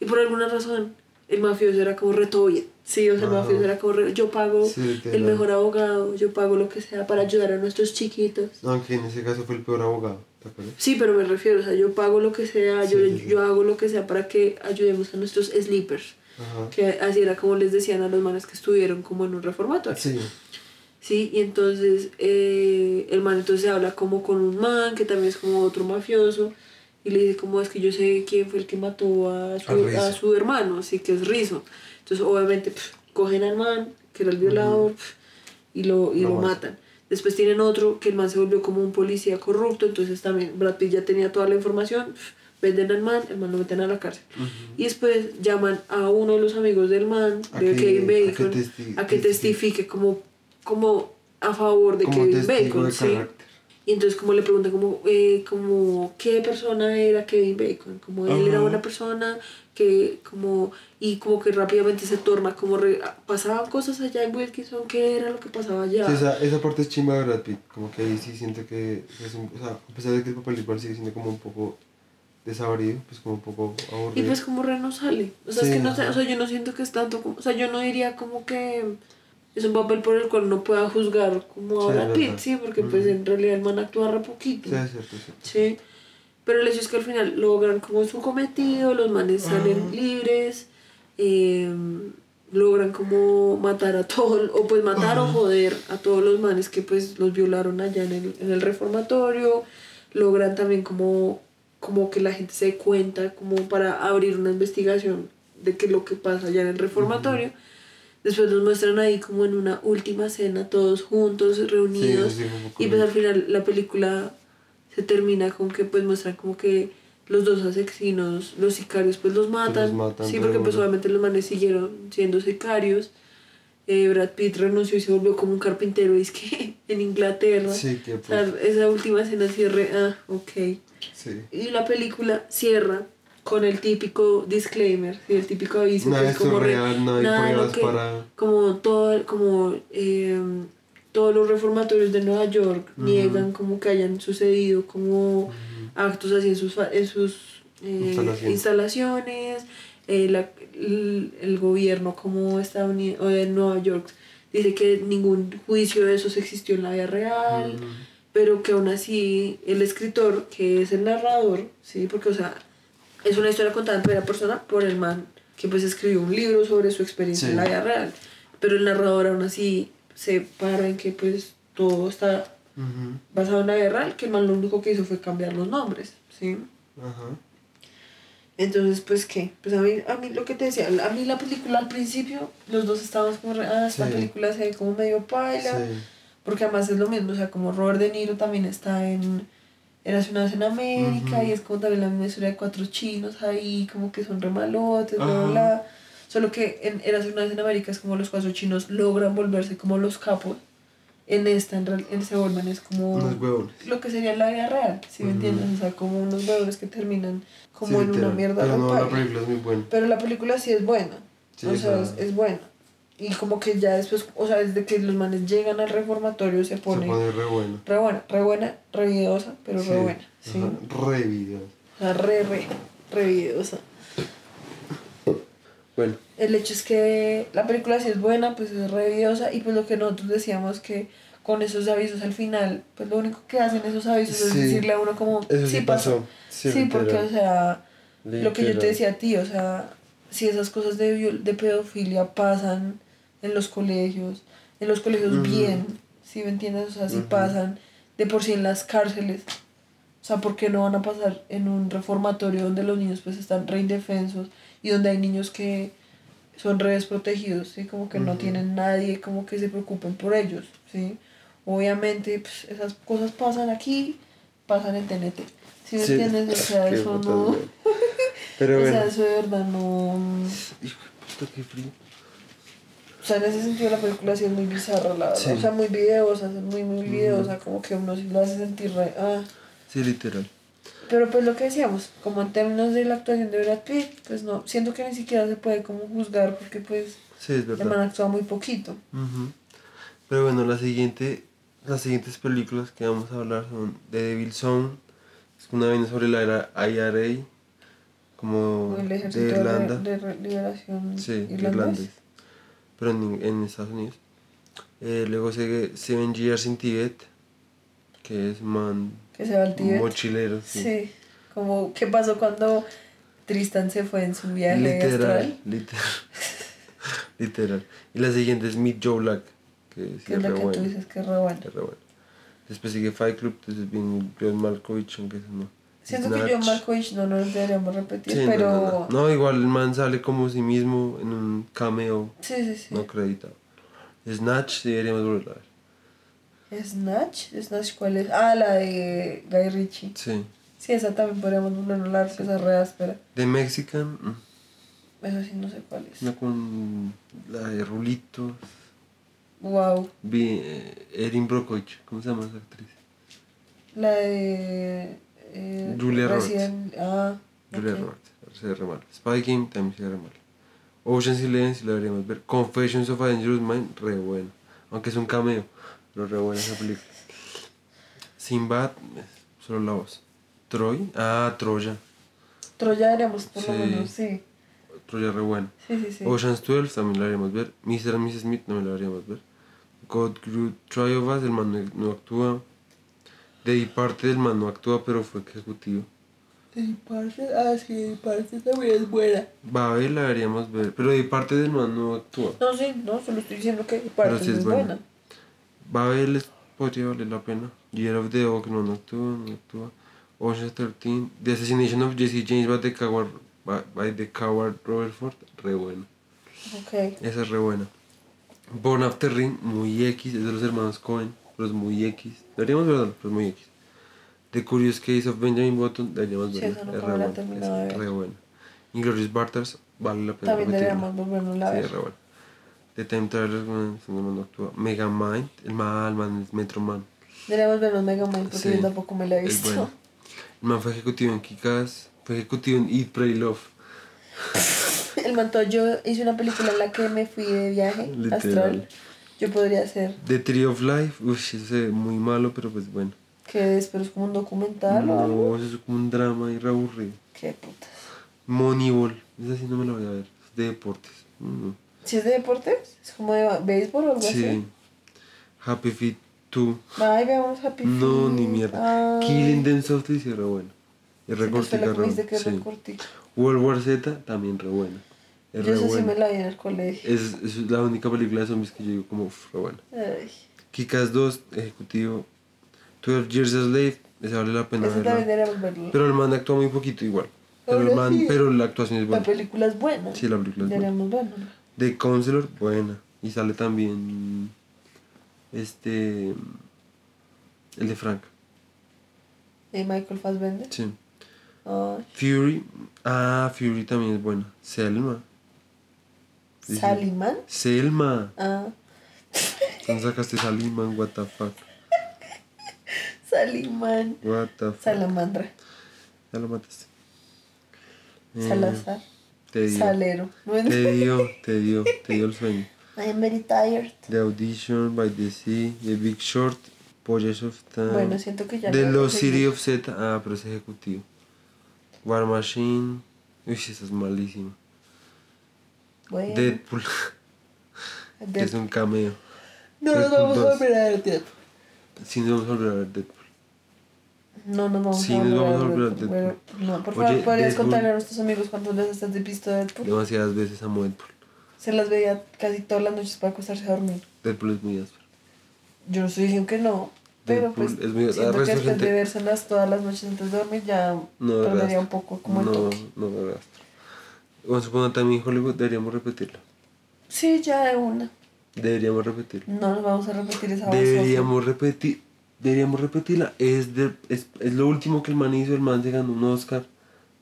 Y por alguna razón, el mafioso era como reto bien. Sí, o sea, el mafioso era como re- yo pago Sí, el mejor abogado, yo pago lo que sea para ayudar a nuestros chiquitos. Aunque en ese caso fue el peor abogado, ¿te acuerdas? Sí, pero me refiero, o sea, yo pago lo que sea, yo, Sí, sí, sí. yo hago lo que sea para que ayudemos a nuestros sleepers. Ajá. Que así era como les decían a los manes que estuvieron como en un reformatorio. Sí. Sí, y entonces eh, el man entonces habla como con un man que también es como otro mafioso y le dice como es que yo sé quién fue el que mató a su, A su hermano, así que es Rizzo. Entonces obviamente pf, cogen al man, que era el violador, pf, y lo, y Lo lo matan. matan. Después tienen otro que el man se volvió como un policía corrupto, entonces también Brad Pitt ya tenía toda la información, pf, venden al man, el man lo meten a la cárcel. Y después llaman a uno de los amigos del man, A de que- Kevin a que Bacon, testi- a que testifique. como, como a favor de Como Kevin Bacon, de ¿sí? Y entonces como le preguntan como, eh, como qué persona era Kevin Bacon, como él era Ajá. una persona que como y como que rápidamente se torna como re- pasaban cosas allá en Wilkinson, qué era lo que pasaba allá. Sí, esa, esa parte es chimba de Brad Pitt, como que ahí sí siento que es un, o sea, a pesar de que el papel igual sigue siendo como un poco desabrido, pues como un poco Y aburrido. pues como re no sale. O sea, es que no sé, o sea, yo no siento que es tanto como, o sea, yo no diría como que es un papel por el cual no pueda juzgar como a Sí, Pitt, porque pues en realidad el man actúa re poquito. Sí, es cierto, es cierto. Sí. Pero el hecho es que al final logran como su cometido, los manes salen libres, eh, logran como matar a todos, o pues matar o joder a todos los manes que pues los violaron allá en el, en el reformatorio, logran también como, como que la gente se dé cuenta, como para abrir una investigación de qué es lo que pasa allá en el reformatorio. Después nos muestran ahí como en una última cena, todos juntos, reunidos. sí, poco y pues al final la película se termina con que pues muestran como que los dos asesinos, los sicarios pues los matan. matan sí, porque pues obviamente los manes siguieron siendo sicarios. Eh, Brad Pitt renunció y se volvió como un carpintero, y es que en Inglaterra. Sí, que O sea, pues, esa última escena cierre, ah, ok. Sí. Y la película cierra con el típico disclaimer, ¿sí? el típico aviso Nada que de es esto como real, no hay nada que- para... como todo como eh, todos los reformatorios de Nueva York niegan como que hayan sucedido como actos así en sus en sus eh, Instalaciones. instalaciones eh, la- el, el gobierno como estadounidense o de Nueva York dice que ningún juicio de esos existió en la vida real. Pero que aún así el escritor, que es el narrador, ¿sí? Porque, o sea, es una historia contada en primera persona por el man que pues escribió un libro sobre su experiencia Sí. en la vida real. Pero el narrador aún así se para en que pues todo está basado en la vida real, que el man lo único que hizo fue cambiar los nombres, ¿sí? Entonces, pues, ¿qué? Pues a mí, a mí lo que te decía, a mí la película al principio, los dos estábamos como, re, ah, esta Sí. película se ve como medio paila. Sí. Porque además es lo mismo, o sea, como Robert De Niro también está en Eras una vez en América Ujú. y es como también la misma historia de cuatro chinos ahí, como que son remalotes, bla, Ajá. bla. Solo que en Eras una vez en América es como los cuatro chinos logran volverse como los capos. En esta, en, real- en se vuelven es como Unos huevones. lo que sería la vida real, si me Ujú. entiendes? O sea, como unos huevos que terminan como Sí, en una literal. mierda Pero no, la película es muy buena. Pero la película sí es buena. Sí, o sea, es, es buena. Y como que ya después, o sea, desde que los manes llegan al reformatorio se Se pone, pone re buena, re buena, re videosa, pero re buena, ¿sí? Ajá, Re video. O sea, re, re, re videosa. Bueno. El hecho es que la película sí es buena, pues es re videosa y pues lo que nosotros decíamos que con esos avisos al final, pues lo único que hacen esos avisos es decirle a uno como, Eso sí pasó. Sí, Sí, porque, o sea, lo que yo te decía a ti, o sea, si esas cosas de, viol- de pedofilia pasan en los colegios, en los colegios bien, si me entiendes? O sea, si pasan de por sí en las cárceles. O sea, ¿por qué no van a pasar en un reformatorio donde los niños pues están re indefensos y donde hay niños que son re desprotegidos, ¿sí? Como que no tienen nadie, como que se preocupen por ellos, ¿sí? Obviamente, pues, esas cosas pasan aquí, pasan en TNT. ¿Sí me Sí. entiendes? O sea, eso no... Pero o bueno. sea, eso de verdad no... Hijo de puta, qué frío. O sea, en ese sentido la película sí es muy bizarra, la. Sí. O sea, muy videosa, es muy, muy videosa, como que uno sí lo hace sentir re... Ah. Sí, literal. Pero pues lo que decíamos, como en términos de la actuación de Brad Pitt, pues no, siento que ni siquiera se puede como juzgar porque pues Sí, es verdad. actúa muy poquito. Pero bueno, la siguiente, las siguientes películas que vamos a hablar son The Devil Zone, es una vaina sobre la era IRA, como el de ejército de, Irlanda. de liberación Sí, irlandés. irlandés. Pero en, en Estados Unidos. Eh, luego sigue Seven Years in Tibet, que es man Que se va al Tíbet. mochilero. Sí. Sí. Como, ¿qué pasó cuando Tristan se fue en su viaje Literal, astral? literal. literal. Y la siguiente es Meet Joe Black, que sí es lo que buena. tú dices que es re bueno. Después sigue Fight Club, entonces viene John Malkovich, aunque no. Siento que. John Malkovich no nos deberíamos repetir, Sí, pero... no, no. No, igual el man sale como sí mismo en un cameo Sí, sí, sí. no acreditado. Snatch sí deberíamos volver a ver. Snatch, Snatch, ¿cuál es? Ah, la de Guy Ritchie. Sí. Sí, esa también podríamos volver a hablar, que esa es re áspera. The Mexican, mm, Eso sí, no sé cuál es. una con la de Rulitos. Wow. Vi, eh, Erin Brockovich, ¿cómo se llama esa actriz? La de. Eh, Julia Roberts. Ah. Julia ok. Roberts, se re. Spy Game también se re mal. Ocean's Eleven sí la deberíamos ver. Confessions of a Dangerous Mind, re bueno. Aunque es un cameo, pero re buena esa película. Sinbad, solo la voz. Troy, ah, Troya. Troya deberíamos por lo Sí. menos, sí. Troya re buena. Sí, sí, sí. Ocean's 12 también la deberíamos ver. Mr. and Mrs. Smith también la deberíamos ver. God Grew Try of Us, el man no actúa. De parte del man no actúa, pero fue ejecutivo. Y parte, ah, sí, parte también es buena. Babel la deberíamos ver, pero de parte del man no actúa. No, sí, no, solo estoy diciendo que parte sí es es buena. buena. Babel es- podría valer la pena. Year of the Dog no, no actúa, no actúa. Ocean's 13. The Assassination of Jesse James by the Coward, by, by the Coward Robert Ford, re buena. Ok. Esa es re buena. Born After Ring, muy X, es de los hermanos Cohen, pero es muy X. Deberíamos verla, pero es muy X. The Curious Case of Benjamin Button, deberíamos Sí, verla. esa es re buena. Es re buena. Inglorious Barters, vale la pena. También deberíamos volvernos a Sí, ver. es re buena. The Time Traveler, no actúa. Mega Mind, el mal man, es Metro Man. Deberíamos vernos Mega Man porque Sí, yo tampoco me la he visto. bueno. El man fue ejecutivo en Kikas, fue ejecutivo en Eat, Pray, Love. El manto, yo hice una película en la que me fui de viaje Literal. astral. Yo podría hacer The Tree of Life, uy, ese se ve muy malo, pero pues bueno. que es, pero es como un documental o algo. No, eso es como un drama y re aburrido. Qué putas. Moneyball, esa sí no me la voy a ver, es de deportes. No. Si es de deportes, es como de béisbol o algo Sí. así. Happy Feet 2, Ay, veamos Happy no, Feet. ni mierda. Ay. Killing Them Softly sí, re bueno. Es re Sí, fue cortica, la que re es sí. World War Z también re buena. Es Yo re esa sí buena. me la vi en el colegio. Es, es la única película de zombies que yo digo como uf, re buena. Ay. Kikas 2, ejecutivo. 12 Years a Slave, esa vale la pena verla. Pero el man actúa muy poquito igual. Pero, el man, sí. pero la actuación es La buena. película es buena. Sí, la película es buena. Verla. The Counselor, buena. Y sale también. Este. El de Frank. De Michael Fassbender. Sí. Ay. Fury. Ah, Fury también es buena. Selma. Sí. Saliman. Selma. Ah. ¿Dónde sacaste Saliman? What the fuck. Saliman. What the fuck. Salamandra. Ya lo mataste. Eh, Salazar. Te dio. Salero. Te dio, te dio, te dio el sueño. I am very tired. The Audition, By the Sea, The Big Short, Pollas of Time. Bueno, siento que ya The no Lost City of Z. Ah, pero es ejecutivo. War Machine. Uy, esa es malísima. Bueno. Deadpool. que es Deadpool. un cameo. No nos Deadpool vamos a 2. volver a ver Deadpool. Sí, nos vamos a volver a ver Deadpool. No nos vamos Sí, a nos volver vamos a volver a ver Deadpool. Deadpool. No, por Oye, favor, ¿podrías Deadpool- contarle a nuestros amigos cuántas veces has visto Deadpool? Demasiadas veces amo Deadpool. Se las veía casi todas las noches para acostarse a dormir. Deadpool es muy áspero. Yo no estoy diciendo que no. Pero Deadpool pues es muy- siento que después gente- de vérselas todas las noches antes de dormir ya No, perdería un poco como el no, toque. No, no gasta. Bueno, supongo también Hollywood deberíamos repetirlo. Sí, ya de una. Deberíamos repetirlo. No nos vamos a repetir esa. Deberíamos repetir. Deberíamos repetirla. Es, de, es, es lo último que el man hizo. El man se ganó un Oscar.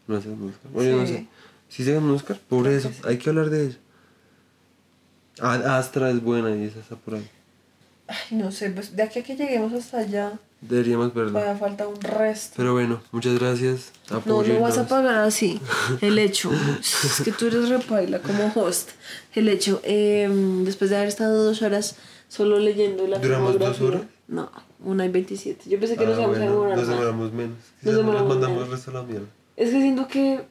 No se ganó un Oscar. Bueno, no sé. Sí se ganó un Oscar. Por Creo eso. que sí. Hay que hablar de eso. Ah, Astra es buena y esa está por ahí. Ay, no sé, pues de aquí a que lleguemos hasta allá, Deberíamos verla. todavía falta un resto. Pero bueno, muchas gracias. No, no vas a pagar así. El hecho, es que tú eres repaila como host. El hecho, eh, después de haber estado dos horas solo leyendo la ¿Duramos dos horas? No, una y veintisiete. Yo pensé que nos Ah, íbamos a bueno, demorar nos demoramos menos. Nos Quizás nos demoramos mandamos el resto a la mierda. Es que siento que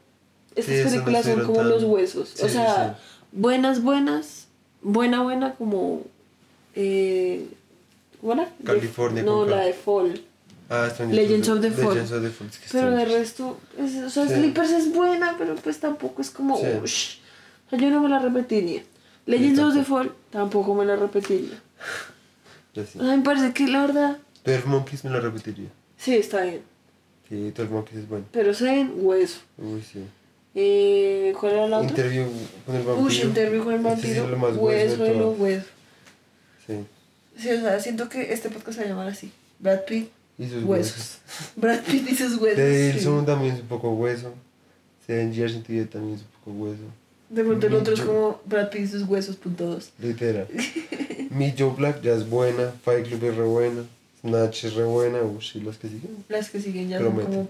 estas Sí, no películas son como tan- los huesos. o Sí, sea, buenas, buenas, buena, buena, como. Eh, De- California No, con la Cal- de Fall. Ah, Legends of the Fall. Legends of the Fall. Es que Pero de resto, es- o sea, Sí. Sleepers es buena, pero pues tampoco es como. Sí. ush. O sea, yo no me la repetiría. Legends of the. Fall tampoco me la repetiría. Sí. O sea, me parece que la verdad. 12 Monkeys me la repetiría. Sí, está bien. Sí, 12 Monkeys es bueno. Pero Zen, hueso. Uy, sí. Eh, ¿Cuál era la otra? Interview con el vampiro. Uy, interview con el Este sí es vampiro. lo más hueso de de todo. los huesos. Sí. Sí, o sea, siento que este podcast se va a llamar así. Brad Pitt, Y sus huesos. huesos. Brad Pitt y sus huesos. De sí. Wilson también es un poco hueso. Seven Years It también es un poco hueso. De pronto el otro es como Brad Pitt y sus huesos, punto dos. Literal. Me Joe Black ya es buena. Fight Club es re buena. Snatch es re buena. Uy, sí, las que siguen. Las que siguen ya Promete. son como...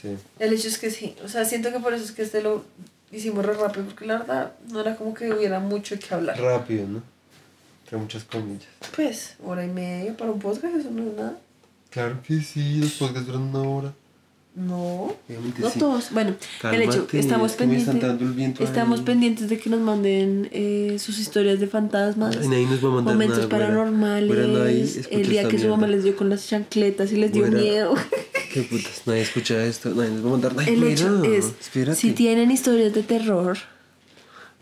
Sí. El hecho es que sí. O sea, siento que por eso es que este lo hicimos re rápido, porque la verdad no era como que hubiera mucho que hablar. Rápido, ¿no? Entre muchas comillas. Pues, hora y media para un podcast, eso no es nada. Claro que sí, los podcasts duran una hora. No, Obviamente no sí. todos. Bueno, el hecho, Cálmate, estamos pendientes. Estamos ahí. pendientes de que nos manden eh, sus historias de fantasmas. Ay, nadie nos va a mandar momentos nada, paranormales. Nadie escucha el día que su mamá les dio con las chancletas y les dio Güera. miedo. Qué putas, nadie escucha esto, nadie nos va a mandar nada. El hecho es, espérate. si tienen historias de terror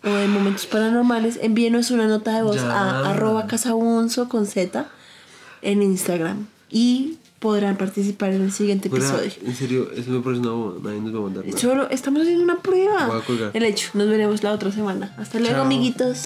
o de momentos paranormales, envíenos una nota de voz Ya. a arroba casabunzo con Z en Instagram y podrán participar en el siguiente episodio. en serio, eso me parece una bomba, nadie nos va a mandar nada. Solo estamos haciendo una prueba. Voy a colgar. El hecho, nos veremos la otra semana. Hasta luego, Chao. amiguitos.